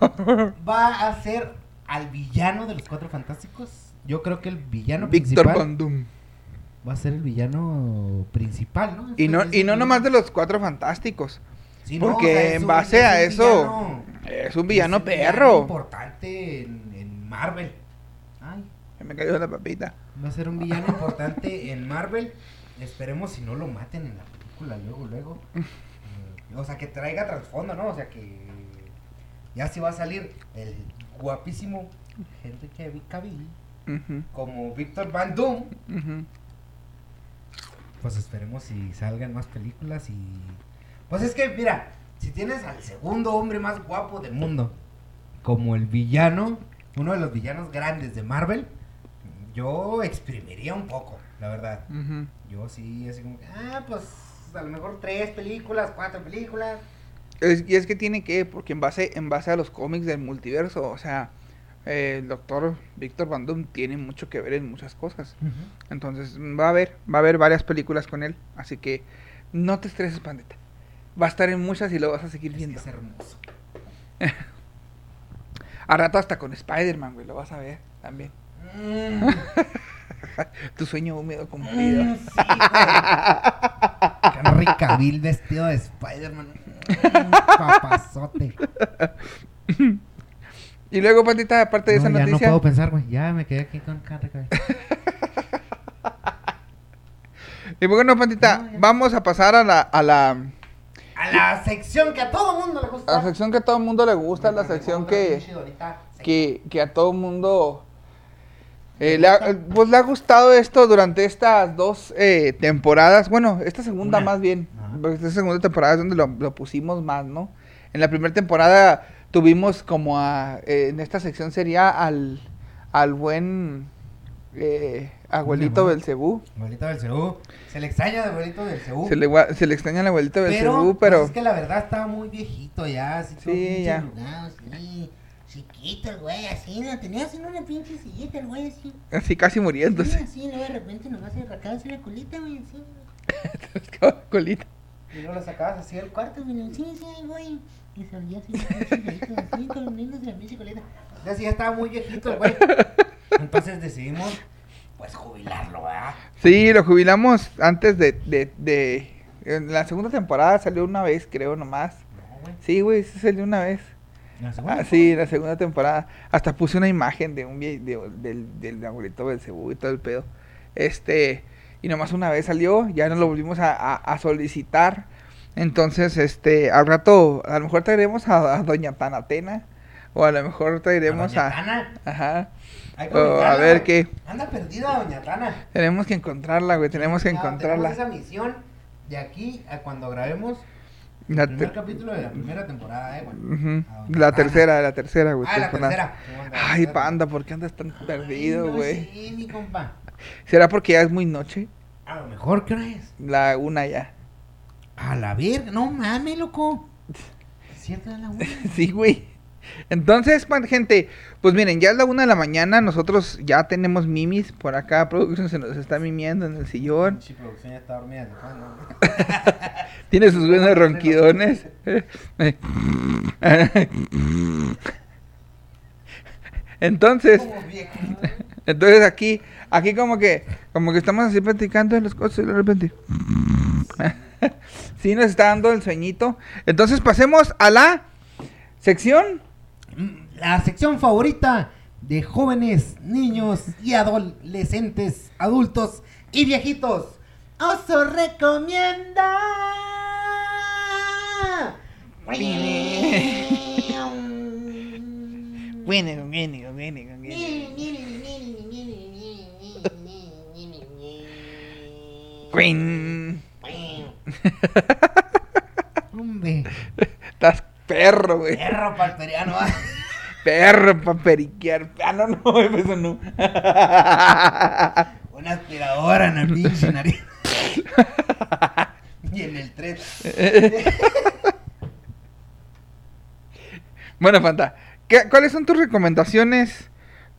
hoy. Va a ser al villano de los cuatro fantásticos. Yo creo que el villano Víctor Doom. va a ser el villano principal, ¿no? Y no, y no villano- nomás de los cuatro fantásticos. Sí, no, porque o sea, es en base a eso, villano- Es un villano es un perro. importante en, en Marvel. Ay, me cayó la papita. va a ser un villano importante en Marvel. Esperemos si no lo maten en la película luego, luego. Eh, O sea, que traiga trasfondo, ¿no? O sea, que ya sí va a salir el guapísimo Henry Cavill- Cavill Ujú, como Víctor Van Doom, pues esperemos si salgan más películas y... Pues es que, mira, si tienes al segundo hombre más guapo del mundo, como el villano, uno de los villanos grandes de Marvel, yo exprimiría un poco, la verdad. Yo sí, así como, que, ah, pues a lo mejor tres películas, cuatro películas. Es- y es que tiene que, porque en base, en base a los cómics del multiverso, o sea, eh, el doctor Víctor Van Doom tiene mucho que ver en muchas cosas. Entonces va a haber, va a haber varias películas con él, así que no te estreses, pandita. Va a estar en muchas y lo vas a seguir Es, que viendo. es hermoso. A rato hasta con Spider-Man, güey, lo vas a ver también. Mm, Tu sueño húmedo cumplido. mm, sí. Henry Cavill vestido de Spider-Man. Mm, papazote. Y luego, pandita, aparte de No, esa ya no noticia, puedo pensar, güey. Ya me quedé aquí con Henry Cavill. y bueno, pandita, No, vamos a pasar a la, a la, A la sección que a todo mundo le a gusta. la sección que a todo mundo le gusta, la sección que, que, que a todo mundo eh, le ha, pues le ha gustado esto durante estas dos eh, temporadas. Bueno, esta segunda Una. más bien. Ajá. porque Esta segunda temporada es donde lo, lo pusimos más, ¿no? En la primera temporada tuvimos como a, eh, en esta sección sería al, al buen eh, abuelito? Belcebú. Abuelito del Cebú. Se le extraña de abuelito del Cebú. Se le, se le extraña al abuelito pero, Belcebú, pues, pero... es que la verdad estaba muy viejito ya. Así Sí, ya. sí. Chiquito el güey, así, ¿no? Tenía así una pinche sillita el güey, así. Así casi muriéndose. así, luego de repente nomás se arrancaba así la colita, güey, así. Colita. Y luego lo sacabas así del cuarto, güey, sí, sí, güey. Y salía así, así, así, con niños de la pinche colita. Entonces ya estaba muy viejito el güey. Entonces decidimos, pues, jubilarlo, ¿verdad? Sí, lo jubilamos antes de, de, de... En la segunda temporada salió una vez, creo, nomás. No, güey. Sí, güey, sí salió una vez. La Ah, sí, la segunda temporada. Hasta puse una imagen de un de- del, del abuelito Belcebú y todo el pedo. Este, y nomás una vez salió, ya no lo volvimos a, a- a solicitar. Entonces, este, al rato, a lo mejor traeremos a, a Doña Tanatena. O a lo mejor traeremos Doña a. Tana. Ajá. O a ver qué. Anda perdida, doña Tana. Tenemos que encontrarla, güey. Tenemos que encontrarla. Tenemos esa misión de aquí a cuando grabemos La, el primer capítulo de la primera temporada, eh, güey. Ujú. A Doña la tercera, la tercera, güey. Ah, la tercera. Ay, panda, ¿por qué andas tan perdido, Ay, no güey? sé, mi compa. ¿Será porque ya es muy noche? A lo mejor, ¿qué hora es? La una ya. A la verga, no mames, loco. Siete de la una. Sí, güey. Entonces, gente, pues miren, ya es la una de la mañana, nosotros ya tenemos mimis por acá, producción se nos está mimiendo en el sillón, Pinche producción ya está dormida cuándo, ¿no? tiene sus buenos ronquidones. Entonces, entonces aquí, aquí como que, como que estamos así platicando de las cosas y de repente. Sí, nos está dando el sueñito. Entonces pasemos a la sección. La sección favorita de jóvenes, niños y adolescentes, adultos y viejitos. Oso recomienda. Hombre, Estás perro, güey. perro palperiano. ¿ah? Perro para periquear. Ah, no, no, eso no. Una aspiradora en el pinche nariz. y en el tren. bueno, Fanta, ¿qué- ¿cuáles son tus recomendaciones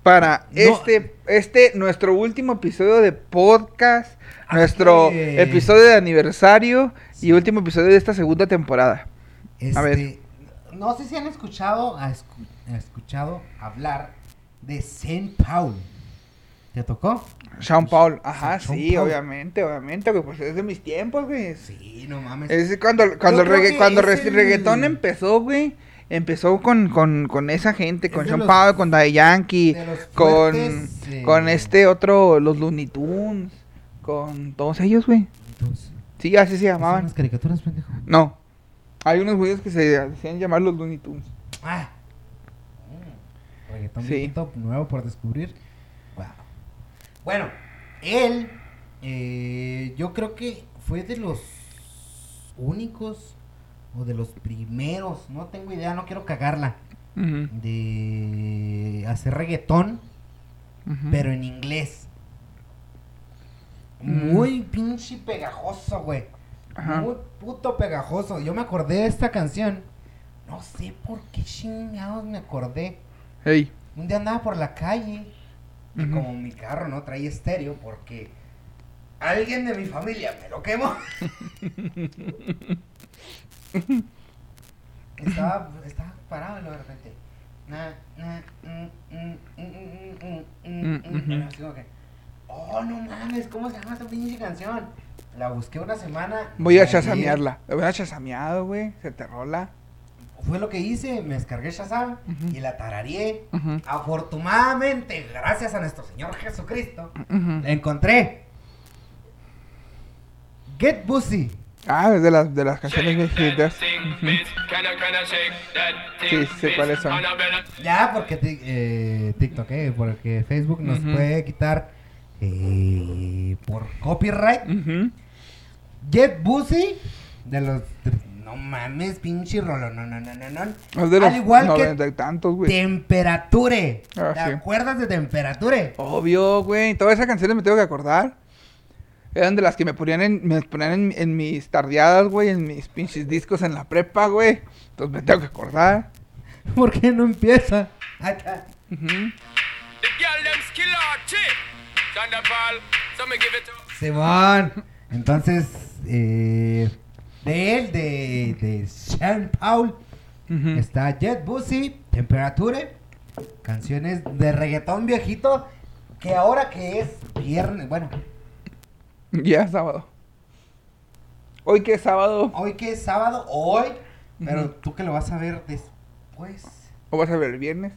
para No. este, este, nuestro último episodio de podcast, nuestro episodio de aniversario y último episodio de esta segunda temporada? A ver. No sé si han escuchado, ha escu- ha escuchado hablar de Saint Paul. ¿Te tocó? Sean Paul, ajá, Sean sí, Paul. obviamente, obviamente, güey, pues es de mis tiempos, güey. Sí, no mames. Es cuando, cuando, regga- que cuando es el- reggaetón empezó, güey. Empezó con, con, con esa gente, Es con Sean los- Paul, con Daddy Yankee, con, fuertes, eh, con este otro, los Looney Tunes, con todos ellos, güey. Entonces, Sí, así se ¿son llamaban. las caricaturas, pendejo? No, hay unos güeyes que se decían llamar los Looney Tunes. Ah. Mm, Reggaetón Sí. nuevo por descubrir. Wow. Bueno, él, eh, yo creo que fue de los únicos o de los primeros, no tengo idea, no quiero cagarla, de hacer reggaetón, pero en inglés. Mm. Muy pinche pegajoso, güey. Ajá. Muy puto pegajoso. Yo me acordé de esta canción. No sé por qué chingados me acordé. Ey. Un día andaba por la calle y como mi carro no traía estéreo porque alguien de mi familia me lo quemó. estaba, estaba parado y luego de repente. na, na, mm, mm, mm, oh, no mames, ¿cómo se llama esta pinche canción? La busqué una semana. Voy a la chasamearla. La hubiera chasameado, güey. Se te rola. Fue lo que hice, me descargué Shazam y la tarareé. Ujú, Afortunadamente, gracias a nuestro Señor Jesucristo, la encontré. Get Busy. Ah, es de las, de las canciones viejitas. Sí, sé cuáles son. Ya, porque eh, TikTok, eh, porque Facebook nos puede quitar eh, por copyright. Ujú. Get Busy, de los. de- no mames, pinche rolo, no, no, no, no, no. Al igual que y tantos, güey. Temperature. Ah, ¿Te sí. acuerdas de Temperature? Obvio, güey. Todas esas canciones me tengo que acordar. Eran de las que me ponían en, me ponían en, en mis tardeadas, güey, en mis pinches discos en la prepa, güey. Entonces me tengo que acordar. ¿Por qué no empieza? Acá. Ujú. Simón. Entonces, eh, de él, de, de Sean Paul, está Jet Busy, Temperature, canciones de reggaetón viejito, que ahora que es viernes, bueno, Ya es sábado. Hoy que es sábado. hoy que es sábado, hoy, pero tú que lo vas a ver después, ¿O vas a ver el viernes?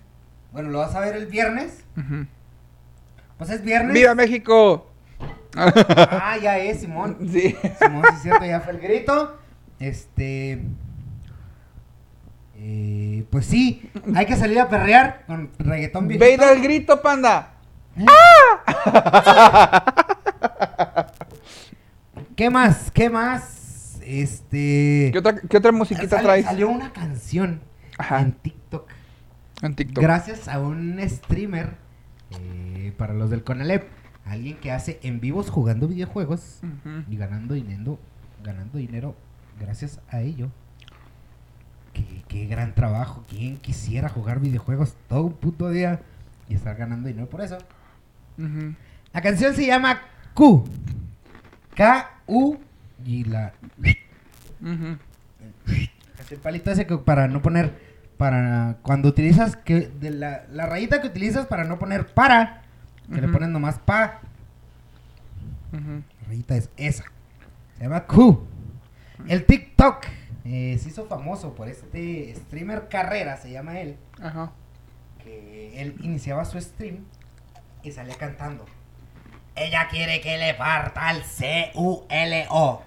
bueno, lo vas a ver el viernes. Pues es viernes. ¡Viva México! Ah, ya es, Simón. Sí. Simón, sí es cierto, ya fue el grito. Este. eh, pues sí, hay que salir a perrear con reggaetón viejito. ¡Ve el grito, panda! ¿Qué más? ¿Qué más? Este. ¿Qué otra, qué otra musiquita sal- traes? Salió una canción Ajá. en TikTok. En TikTok. Gracias a un streamer. eh, para los del Conalep. Alguien que hace en vivos jugando videojuegos. Y ganando dinero, ganando dinero gracias a ello. Qué, qué gran trabajo. ¿Quién quisiera jugar videojuegos todo un puto día y estar ganando dinero por eso? La canción se llama Q. K-U y la... Ujú. El palito ese que para no poner... Para cuando utilizas que de la, la rayita que utilizas para no poner para, que le Ujú. pones nomás pa, Ujú. La rayita es esa. Se llama Q. El TikTok eh, se hizo famoso por este streamer Carrera, se llama él. Ajá. Que él iniciaba su stream y salía cantando. Ella quiere que le parta al C-U-L-O.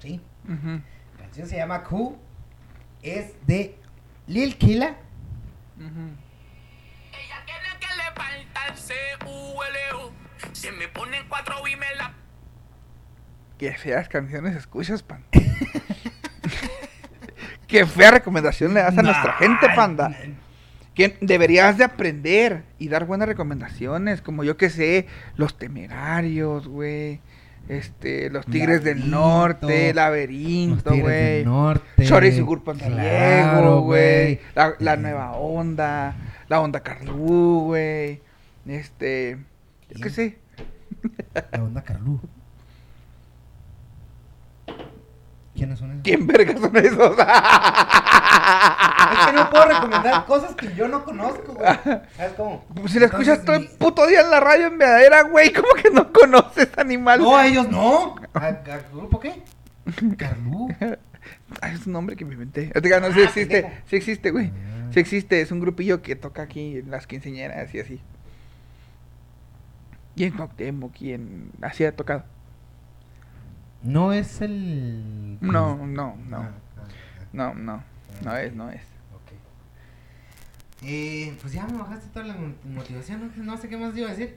¿Sí? Ujú. La canción se llama Q. Es de Lil Kila. Que le falta el C-U-L-U. Se me ponen cuatro y me la Qué feas canciones escuchas, pan. Qué fea recomendación le das a nuestra gente, panda. Que deberías de aprender y dar buenas recomendaciones, como yo que sé, los temerarios, güey. Este, los Tigres del Laberinto. Norte, Los Laberinto, Tigres del güey. Norte. Shorty y Claro, Diego, güey. La, la nueva onda, la onda Carlú, güey. Este, yo qué sé. La onda Carlú. ¿Quiénes son esos? ¿Quién verga son esos? Es que no puedo recomendar cosas que yo no conozco, güey. ¿Sabes cómo? Pues si la escuchas Entonces, todo el mi- puto día en la radio en verdadera, güey, ¿cómo que no conoces animal? No, ellos no. ¿A, a grupo qué? Carlú. Ah, es un nombre que me inventé. Es que no, sí Ah, existe, pendejo. sí existe, güey. Ah. Sí existe, es un grupillo que toca aquí en las quinceañeras y así. En Cuauhtémoc y en... Así ha tocado. No es el. No, no, no. Ah, ah, ah, No, no, no es, no es. ok. Eh, pues ya me bajaste toda la mo- motivación, no, no sé qué más iba a decir.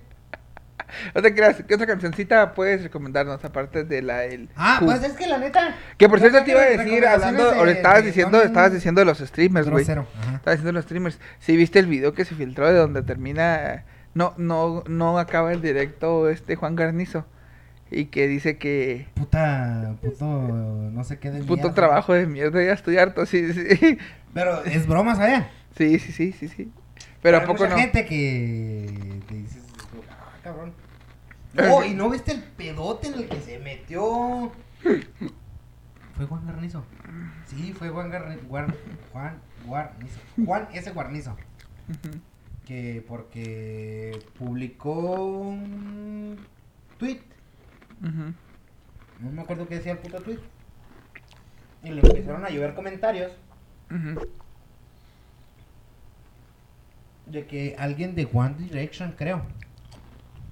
No te creas, ¿qué otra cancioncita puedes recomendarnos aparte de la el Ah, Who? pues es que la neta. Que por cierto te iba a decir, hablando, de- ahora estabas diciendo, estabas diciendo de los streamers, güey. Estabas diciendo de los streamers. Si viste el video que se filtró de donde termina, no, no, no acaba el directo este Juan Garnizo. Y que dice que Puta, puto, no sé qué de puto mierda. trabajo de mierda, ya estoy harto, sí, sí. Pero es broma, ¿sabes? Sí, sí, sí, sí, sí. Pero a Hay poco mucha no. gente que te dices, ah, cabrón. No, y no viste el pedote en el que se metió. Fue Juan Garnizo. Sí, fue Juan Garnizo. Juan, Juan Guarnizo. Juan S. Guarnizo. Que porque publicó un tweet. Ujú. No me acuerdo qué decía el puto tweet. Y le empezaron a llover comentarios Ujú. de que alguien de One Direction, creo,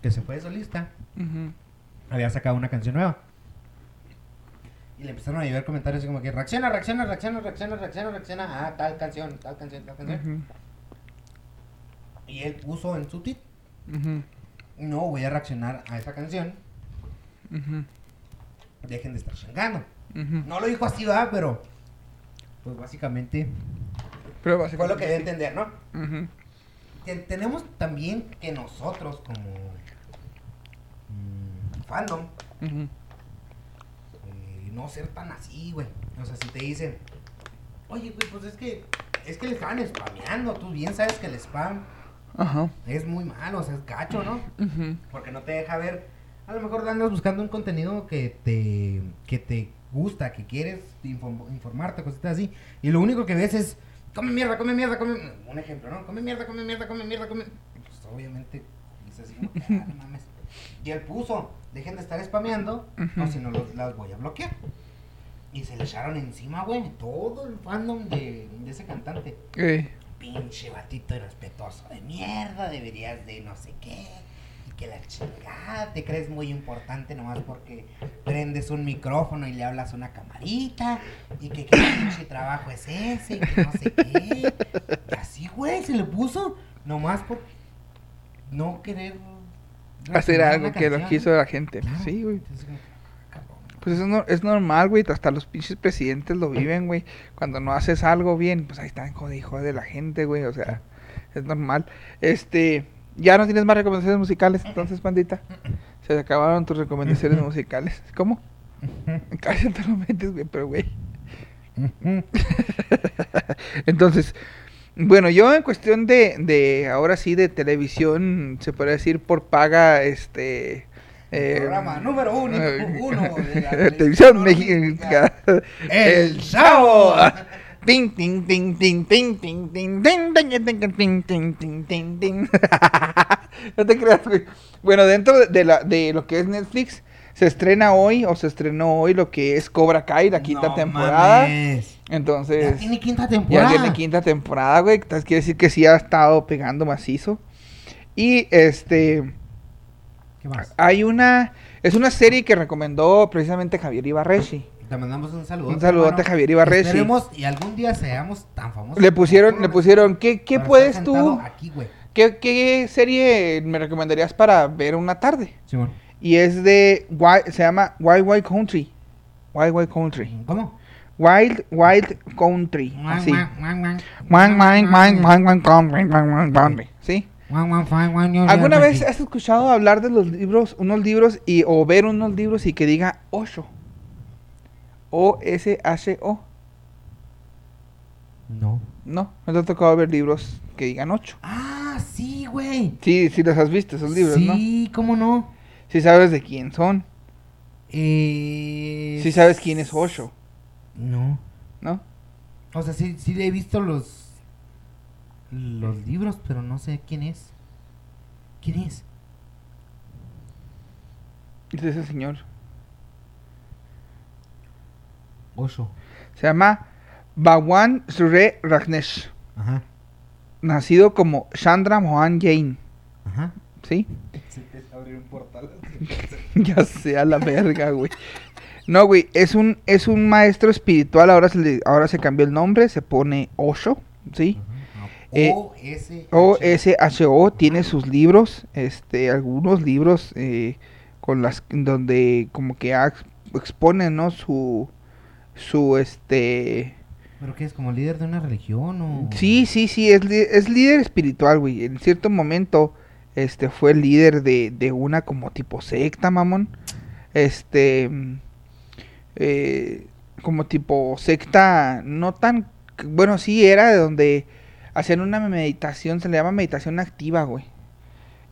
que se fue de solista, Ujú. había sacado una canción nueva. Y le empezaron a llevar comentarios así como que reacciona, reacciona, reacciona, reacciona, reacciona, reacciona a tal canción, tal canción, tal canción. Y él puso en su tweet, Ujú. no voy a reaccionar a esa canción, dejen de estar chingando. No lo dijo así, va, pero pues básicamente Pero fue lo que debe entender, ¿no? Ten- tenemos también que nosotros como mm, fandom eh, no ser tan así, güey. O sea, si te dicen, oye, güey, pues es que es que le estaban spameando. Tú bien sabes que el spam Ajá. es muy malo, o sea, es gacho, ¿no? Porque no te deja ver. A lo mejor andas buscando un contenido que te que te gusta, que quieres info- informarte, cositas así. Y lo único que ves es, come mierda, come mierda, come. Un ejemplo, ¿no? Come mierda, come mierda, come mierda, come. Pues obviamente dices así, como, "Ah, no mames. Y él puso, dejen de estar spameando, o Ujú. si no los, las voy a bloquear. Y se le echaron encima, güey, todo el fandom de, de ese cantante Eh, pinche batito irrespetuoso de mierda, deberías de no sé qué, y que la chingada, te crees muy importante nomás porque prendes un micrófono y le hablas a una camarita, y que qué pinche trabajo es ese, y que no sé qué. Y así, güey, se le puso nomás por no querer hacer algo que lo quiso la gente. Claro. Sí, güey. Entonces. Pues eso no, es normal, güey. Hasta los pinches presidentes lo viven, güey. Cuando no haces algo bien, pues ahí están jode de la gente, güey. O sea, es normal. Este, ya no tienes más recomendaciones musicales, entonces, pandita. Se acabaron tus recomendaciones musicales. ¿Cómo? Cállate, no metes, güey, pero, güey. Entonces, bueno, yo en cuestión de, de, ahora sí, de televisión, se podría decir por paga, este... Programa número uno, uno de la televisión mexicana. El sábado. no te creas, güey. Bueno, dentro de, la, de lo que es Netflix, se estrena hoy o se estrenó hoy lo que es Cobra Kai, la quinta no temporada. Mames. Entonces. Ya tiene quinta temporada. Ya tiene quinta temporada, güey. Quiere decir que sí ha estado pegando macizo. Y este. ¿Qué más? hay una, es una serie que recomendó precisamente Javier Ibarrechi. Te mandamos un saludo. Un saludote a Javier Ibarrechi. Esperemos y algún día seamos tan famosos. Le pusieron, le pusieron, ¿qué, qué puedes tú, Aquí, güey. qué, qué serie me recomendarías para ver una tarde? Simón. Y es de, se llama Wild Wild Country. Wild Wild Country. ¿Cómo? Wild Wild Country. Así. Wild Wild Country. ¿Sí? ¿Alguna vez has escuchado hablar de los libros, unos libros y o ver unos libros y que diga Osho? O S H O. No. No, no te ha tocado ver libros que digan 8. Ah, sí, güey. Sí, sí los has visto esos libros, ¿no? sí, ¿cómo no? Sí sabes de quién son. Eh... Sí sabes quién es Osho, No. ¿no? O sea, sí, sí he visto los... Los libros, pero no sé quién es. ¿Quién es? Es ese señor. Osho. Se llama Bhagwan Sure Rajneesh. Ajá. Nacido como Chandra Mohan Jain. Ajá. ¿Sí? Se un portal. ya sea la verga, güey. No, güey, es un, es un maestro espiritual, ahora se, le- ahora se cambió el nombre, se pone Osho, ¿sí? Eh, O-S. OSHO tiene sus libros, este, algunos libros eh, con las donde como que expone, ¿no? Su, su, este, ¿Pero qué es? ¿Como líder de una religión o...? sí, sí, sí, es, es líder espiritual, güey. En cierto momento, este, fue el líder de, de una como tipo secta, mamón. Este, eh, como tipo secta, no tan, bueno, sí, era de donde hacían una meditación, se le llama meditación activa, güey.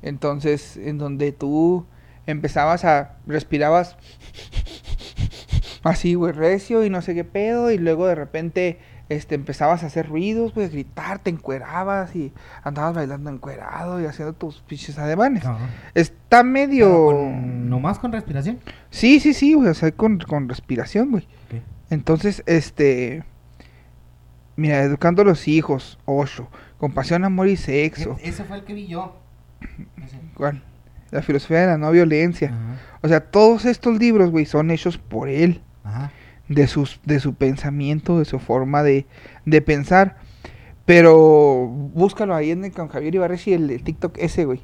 Entonces, en donde tú empezabas a, respirabas así, güey, recio y no sé qué pedo, y luego de repente, este, empezabas a hacer ruidos, güey, a gritar, te encuerabas y andabas bailando encuerado y haciendo tus pinches ademanes. Ajá. Está medio... con- ¿Nomás con respiración? Sí, sí, sí, güey, o sea, con, con respiración, güey. Entonces, este... Mira, educando a los hijos, ocho, compasión, amor y sexo. E- Ese fue el que vi yo. Ese. ¿Cuál? La filosofía de la no violencia. Ajá. O sea, todos estos libros, güey, son hechos por él. Ajá. de, sus, de su pensamiento, de su forma de, de pensar. Pero búscalo ahí en el, con Javier Ibarres y el, el TikTok ese, güey.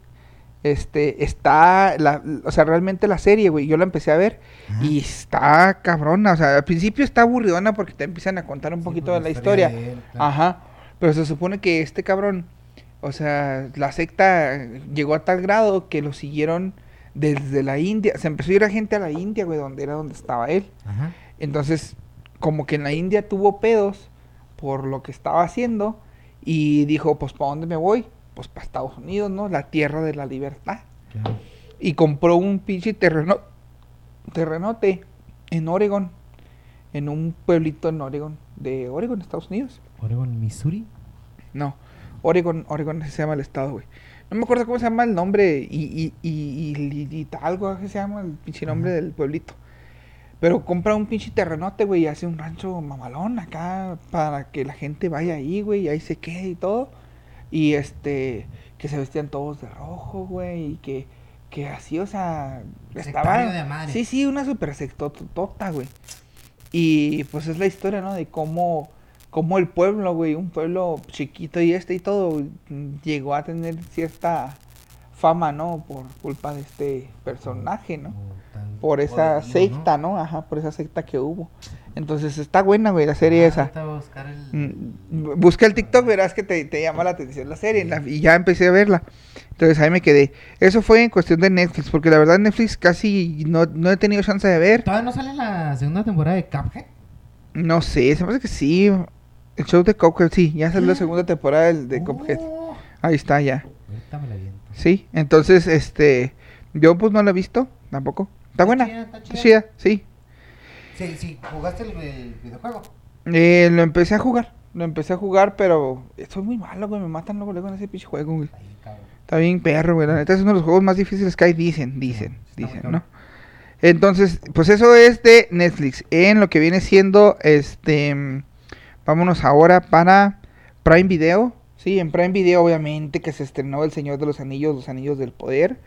Este, está, la, o sea, realmente la serie, güey, yo la empecé a ver Ajá. y está cabrona, o sea, al principio está aburridona porque te empiezan a contar un Sí, poquito de la historia. de él, claro. Ajá, pero se supone que este cabrón, o sea, la secta llegó a tal grado que lo siguieron desde la India, se empezó a ir a gente a la India, güey, donde era donde estaba él. Ajá. Entonces, como que en la India tuvo pedos por lo que estaba haciendo y dijo, pues, ¿para dónde me voy? Pues para Estados Unidos, ¿no? La tierra de la libertad. Claro. Y compró un pinche terreno, terrenote en Oregon, en un pueblito en Oregon, de Oregon, Estados Unidos. Oregon, Missouri. No, Oregon, Oregon se llama el estado, güey. No me acuerdo cómo se llama el nombre y, y, y, y, y- y algo que se llama el pinche nombre Ajá. del pueblito. Pero compra un pinche terrenote, güey, y hace un rancho mamalón acá para que la gente vaya ahí, güey, y ahí se quede y todo. Y este, que se vestían todos de rojo, güey, y que, que así, o sea, Sectario de madre. Sí, sí, una super sectotota, güey. Y pues es la historia, ¿no? De cómo, cómo el pueblo, güey, un pueblo chiquito y este y todo, llegó a tener cierta fama, ¿no? Por culpa de este personaje, ¿no? Por esa secta, ¿no? Ajá, por esa secta que hubo. Entonces está buena, güey, la serie Ah, esa. buscar el... Mm, Busca el TikTok, verás que te, te llama la atención la serie. la- y ya empecé a verla. Entonces ahí me quedé. Eso fue en cuestión de Netflix, porque la verdad Netflix casi no, no he tenido chance de ver. ¿Todavía no sale la segunda temporada de Cuphead? No sé, se me hace que sí. El show de Cuphead, sí, ya salió la segunda temporada del- de Cuphead. Oh, Ahí está ya. ahorita me la viento. Sí, entonces, este, yo pues no la he visto tampoco. Está buena. está chida, sí. Sí, sí, jugaste el, el videojuego. Eh, lo empecé a jugar, lo empecé a jugar, pero soy muy malo, güey, me matan luego, luego en ese pinche juego, güey. Ahí. Está bien perro, güey, la neta es uno de los juegos más difíciles que hay, dicen, dicen, dicen. ¿no? Entonces, pues eso es de Netflix. En lo que viene siendo, este, vámonos ahora para Prime Video. Sí, en Prime Video obviamente que se estrenó El Señor de los Anillos, Los Anillos del Poder,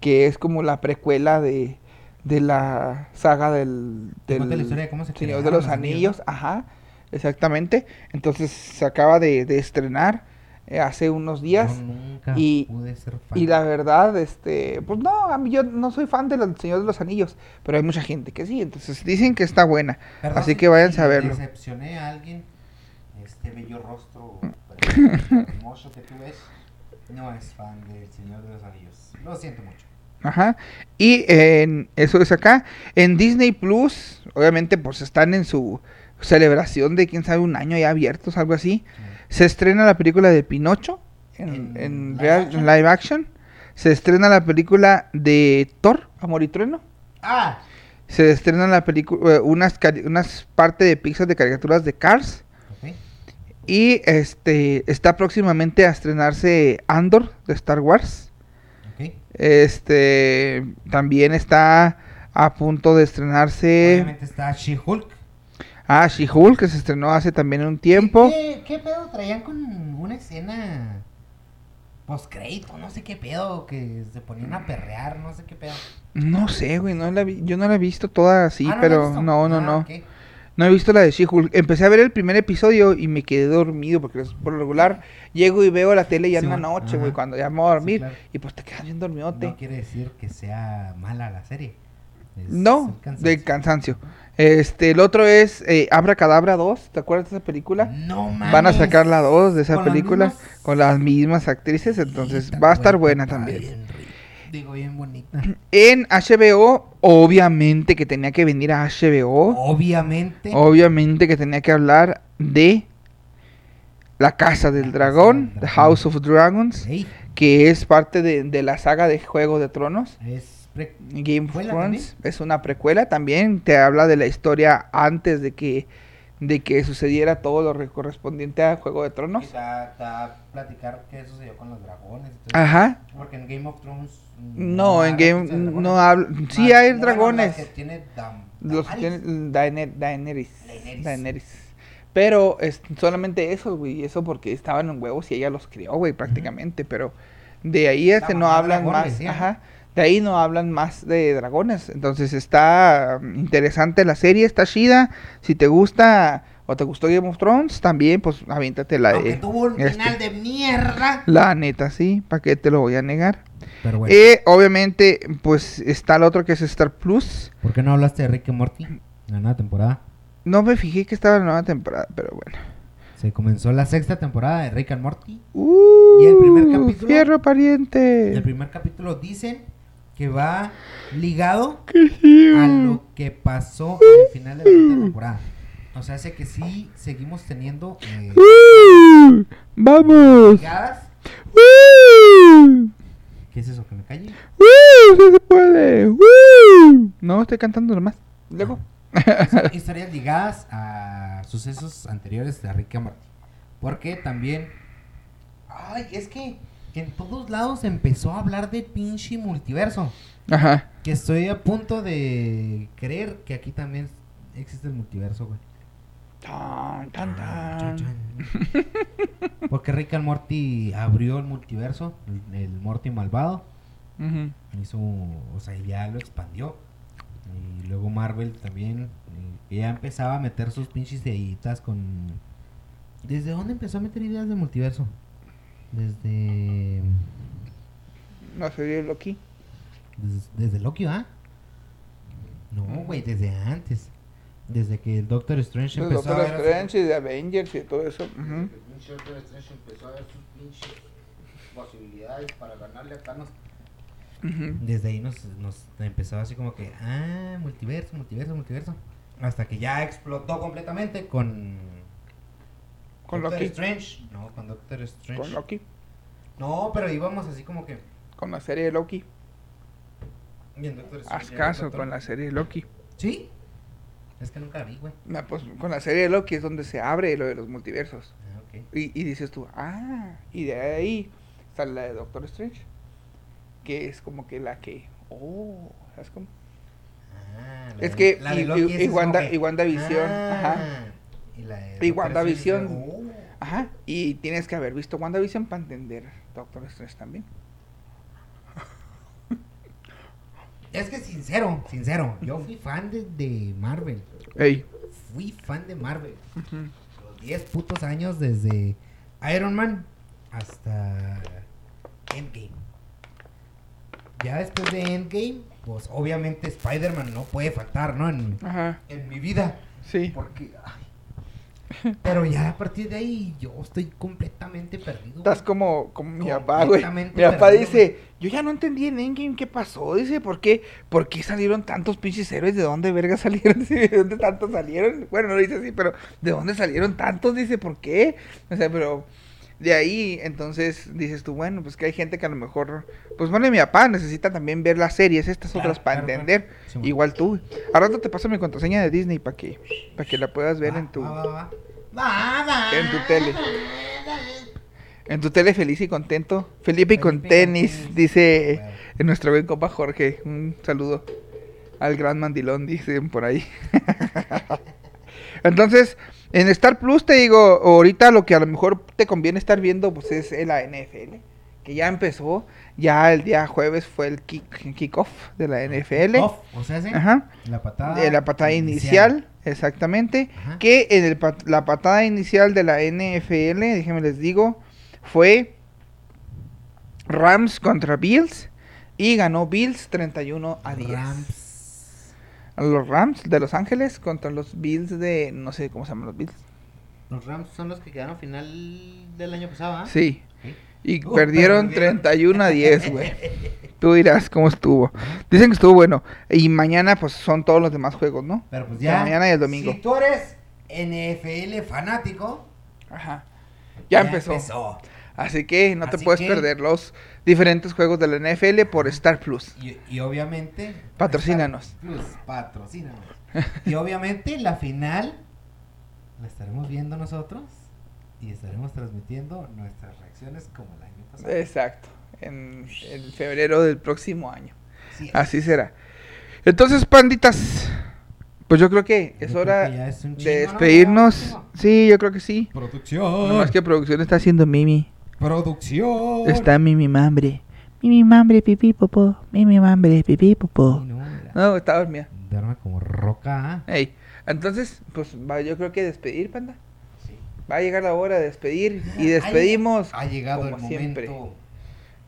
que es como la precuela de, de la saga del, del la historia de cómo se Señor de los los anillos, Anillos, ajá, exactamente. Entonces se acaba de, de estrenar eh, hace unos días. Yo nunca y- pude ser fan. Y la verdad, este, pues no, a mí yo no soy fan del Señor de los Anillos, pero hay mucha gente que sí, entonces dicen que está buena. Perdón así que váyanse si a verlo. Decepcioné a alguien, este bello rostro hermoso que tú ves, no es fan del Señor de los Anillos. Lo siento mucho. Ajá. Y en, eso es acá. En Disney Plus, obviamente, pues están en su celebración de quién sabe un año ya abiertos, algo así. Se estrena la película de Pinocho en, ¿En en live real- action? live action. Se estrena la película de Thor, Amor y Trueno. Ah, Se estrena la película, unas, cari- unas parte de Pixar de caricaturas de Cars. Y este está próximamente a estrenarse Andor de Star Wars. Este también está a punto de estrenarse Obviamente está She-Hulk. ah, She-Hulk, que se estrenó hace también un tiempo. ¿Qué, qué pedo traían con una escena post-crédito? No sé qué pedo, que se ponían a perrear, no sé qué pedo. No sé, güey, no la vi- yo no la he visto toda así, Ah, ¿no la has pero no, no, Ah, no. No he visto la de She-Hulk. Empecé a ver el primer episodio y me quedé dormido porque es- por lo regular llego y veo la tele ya en la noche, güey, cuando ya me voy a dormir. claro. Y pues te quedas bien dormidote. No quiere decir que sea mala la serie. Es No, cansancio. de cansancio. Este, el otro es eh, Abra Cadabra 2, ¿te acuerdas de esa película? No mames. Van a sacar la 2 de esa ¿Con las película con las mismas actrices, entonces va a estar buena, también. Digo, bien bonita. En HBO, obviamente que tenía que venir a HBO, Obviamente. obviamente que tenía que hablar de La Casa del La Casa Dragón, del The. House of Dragons, Ey, que es parte de, de la saga de Juego de Tronos. es Game of ¿Precuela Thrones es una precuela también, te habla de la historia antes de que de que sucediera todo lo re- correspondiente a Juego de Tronos. Quizá te va a platicar qué sucedió con los dragones. y eso. Ajá. Porque en Game of Thrones. No, en habla Game dragones. no habla, sí Más- hay dragones. que tiene Dam- Los que tienen Daener- Daenerys. Daenerys. Daenerys. Pero es solamente eso, güey, eso porque estaban en huevos y ella los crió, güey, prácticamente, pero de ahí este no hablan dragón, más, decía. ajá. De ahí no hablan más de dragones. Entonces está mm, interesante la serie, está chida. Si te gusta o te gustó Game of Thrones, también pues aviéntate la Aunque de tuvo un este. final de mierda. la neta, sí, ¿para qué te lo voy a negar? Pero bueno. Eh, obviamente, pues está el otro que es Star Plus. ¿Por qué no hablaste de Rick y Morty? La nueva temporada. No me fijé que estaba en la nueva temporada, pero bueno. Se comenzó la sexta temporada de Rick and Morty. Uh, ¿Y el primer capítulo? Fierro pariente. El primer capítulo dicen que va ligado a lo que pasó al final de la temporada. O sea, hace que sí seguimos teniendo eh, Uh, Vamos. ligadas. Uh, ¿Qué es eso? ¿Que me calle? uh, sí se puede. Uh. No, estoy cantando nomás. Luego. Historias ligadas a sucesos anteriores de Rick Morty. Porque también... Ay, es que en todos lados empezó a hablar de pinche multiverso. Ajá. Que estoy a punto de creer que aquí también existe el multiverso, güey. Tan, tan, Chan, tan. chan. Porque Rick and Morty abrió el multiverso, el, el Morty malvado. Ujú. Hizo, o sea, ya lo expandió. Y luego Marvel también, que ya empezaba a meter sus pinches ideitas con... ¿Desde dónde empezó a meter ideas de multiverso? Desde... No sería Loki. Desde, desde Loki, ¿ah? No, güey, desde antes. Desde que el Doctor Strange De empezó Doctor a ver... Strange y de Avengers y todo eso. ujú. El pinche Doctor Strange empezó a ver sus pinches posibilidades para ganarle a Thanos. Desde ahí nos, nos empezó así como que, ah, multiverso, multiverso, multiverso. Hasta que ya explotó completamente con... Con Doctor Loki. Strange. No, con Doctor Strange. Con Loki. No, pero íbamos así como que... Con la serie de Loki. y en Doctor Haz Strange ya caso con la serie de Loki. ¿Sí? Es que nunca la vi, güey. No, pues con la serie de Loki es donde se abre lo de los multiversos. Ah, ok. Y, y dices tú, ah, y de ahí sale la de Doctor Strange. Que es como que la que, oh, ¿sabes cómo? Ah, la Es de- que la de y- Loki y- y es como Wanda- que- y WandaVision, ajá. Y, la Y WandaVision. Oh. Ajá, y tienes que haber visto WandaVision para entender Doctor Strange también. Es que sincero, sincero, yo fui fan de, de Marvel. Ey. Fui fan de Marvel. Los 10 putos años desde Iron Man hasta Endgame. Ya después de Endgame, pues obviamente Spider-Man no puede faltar, ¿no? En, Ajá, en mi vida. sí. Porque, ay. Pero ya a partir de ahí yo estoy completamente perdido. Estás como, como mi papá, güey. Mi papá dice, yo ya no entendí en Endgame qué pasó. Dice, ¿por qué? ¿Por qué salieron tantos pinches héroes? ¿De dónde verga salieron? ¿De dónde tantos salieron? Bueno, no lo dice así, pero ¿de dónde salieron tantos? Dice, ¿por qué? O sea, pero de ahí, entonces dices tú, bueno, pues que hay gente que a lo mejor, pues bueno, mi papá necesita también ver las series, estas Claro, otras para claro, entender. Sí. Igual tú. A rato te paso mi contraseña de Disney para que, para que la puedas ver Va, en tu, va, va, en tu tele. En tu tele feliz y contento. Felipe y con Felipe con tenis, tenis. dice Bueno. en nuestro buen compa Jorge. Un saludo al gran mandilón, dicen por ahí. Entonces, en Star Plus te digo, ahorita lo que a lo mejor te conviene estar viendo pues es la NFL, que ya empezó, ya el día jueves fue el kick, kickoff de la NFL. Off, o sea, ¿sí? Ajá. La patada. De la patada inicial. exactamente. Ajá. Que en el la patada inicial de la NFL, déjenme les digo, fue Rams contra Bills. Y ganó Bills 31 a 10. Rams. Los Rams de Los Ángeles contra los Bills de. No sé cómo se llaman los Bills. Los Rams son los que quedaron final del año pasado, ¿ah? Sí. Y Uh, perdieron perdieron. 31 a 10, güey. Tú dirás cómo estuvo. Dicen que estuvo bueno. Y mañana, pues son todos los demás juegos, ¿no? Pero pues ya. mañana y el domingo. Si tú eres NFL fanático, Ajá. Ya, empezó. Así que no te puedes que- perder los diferentes juegos de la NFL por Star Plus. Y, y obviamente. Patrocínanos. Plus, patrocínanos. Y obviamente la final la estaremos viendo nosotros y estaremos transmitiendo nuestras reacciones como el año pasado. Exacto. En, en febrero del próximo año. Sí, Así será. Entonces, panditas, pues yo creo que Yo es creo hora que es de ¿no? despedirnos. Sí, yo creo que sí. Producción. Nomás que producción está haciendo Mimi. Producción. Está Mimi Mambre. Mimi Mambre, pipí, popó. Mimi Mambre, pipí, popó. no, está dormida. Duerme como roca. ¿ah? Ey, entonces, pues va, yo creo que despedir, panda. Sí. Va a llegar la hora de despedir y despedimos. Ha llegado como el siempre. momento.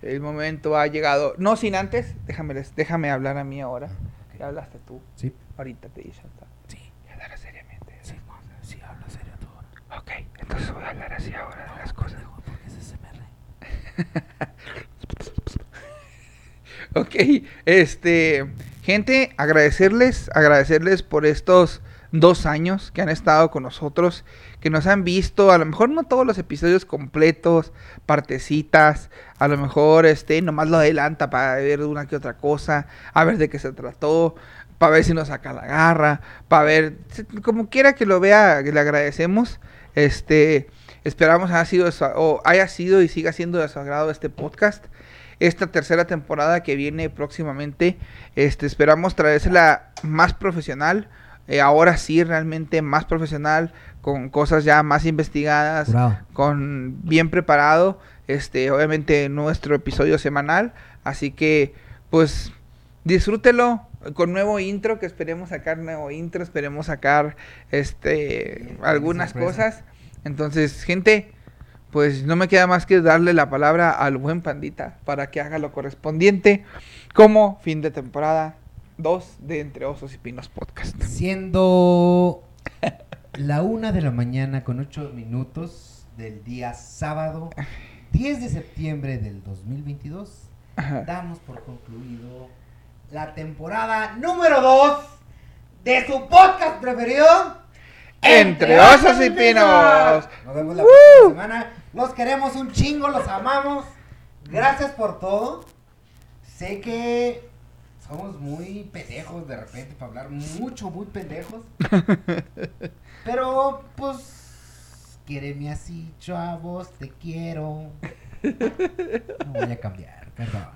El momento ha llegado. No sin antes, déjame, déjame hablar a mí ahora. Ok. Ya hablaste tú. Sí. Ahorita te dije. Sí. Y hablar seriamente. Sí, sí, habla serio tú. Ok, entonces voy a hablar así ahora de las cosas. Ok, este, gente, agradecerles, agradecerles por estos dos años que han estado con nosotros, que nos han visto, a lo mejor no todos los episodios completos, partecitas, a lo mejor este, nomás lo adelanta para ver una que otra cosa, a ver de qué se trató, para ver si nos saca la garra, para ver, como quiera que lo vea, le agradecemos, este, esperamos haya sido, de su- o haya sido y siga siendo de su agrado este podcast esta tercera temporada que viene próximamente. Este, esperamos traérsela más profesional. eh, ahora sí, realmente más profesional, con cosas ya más investigadas, con bien preparado. Este, obviamente nuestro episodio semanal. Así que, pues, disfrútelo con nuevo intro, que esperemos sacar nuevo intro, esperemos sacar este algunas sorpresa. cosas. Entonces, gente, pues no me queda más que darle la palabra al buen pandita para que haga lo correspondiente como fin de temporada 2 de Entre Osos y Pinos Podcast. Siendo la una de la mañana con ocho minutos del día sábado 10 de septiembre del 2022, Ajá. damos por concluido la temporada número 2 de su podcast preferido. Entre Osos y Pinos. Nos vemos la próxima semana. Los queremos un chingo, los amamos. Gracias por todo. Sé que somos muy pendejos de repente para hablar mucho, muy pendejos. Pero pues, quiéreme así, chavos, te quiero. No voy a cambiar, perdón.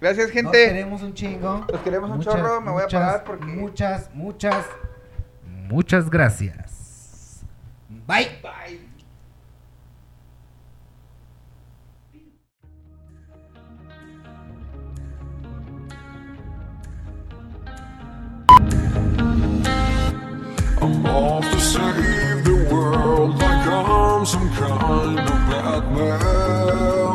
Gracias, Nos gente. queremos un chingo. Los queremos un chorro, me voy a parar porque- Muchas, muchas, muchas gracias. Bye. Bye. I'm off to save the world like I'm some kind of Batman.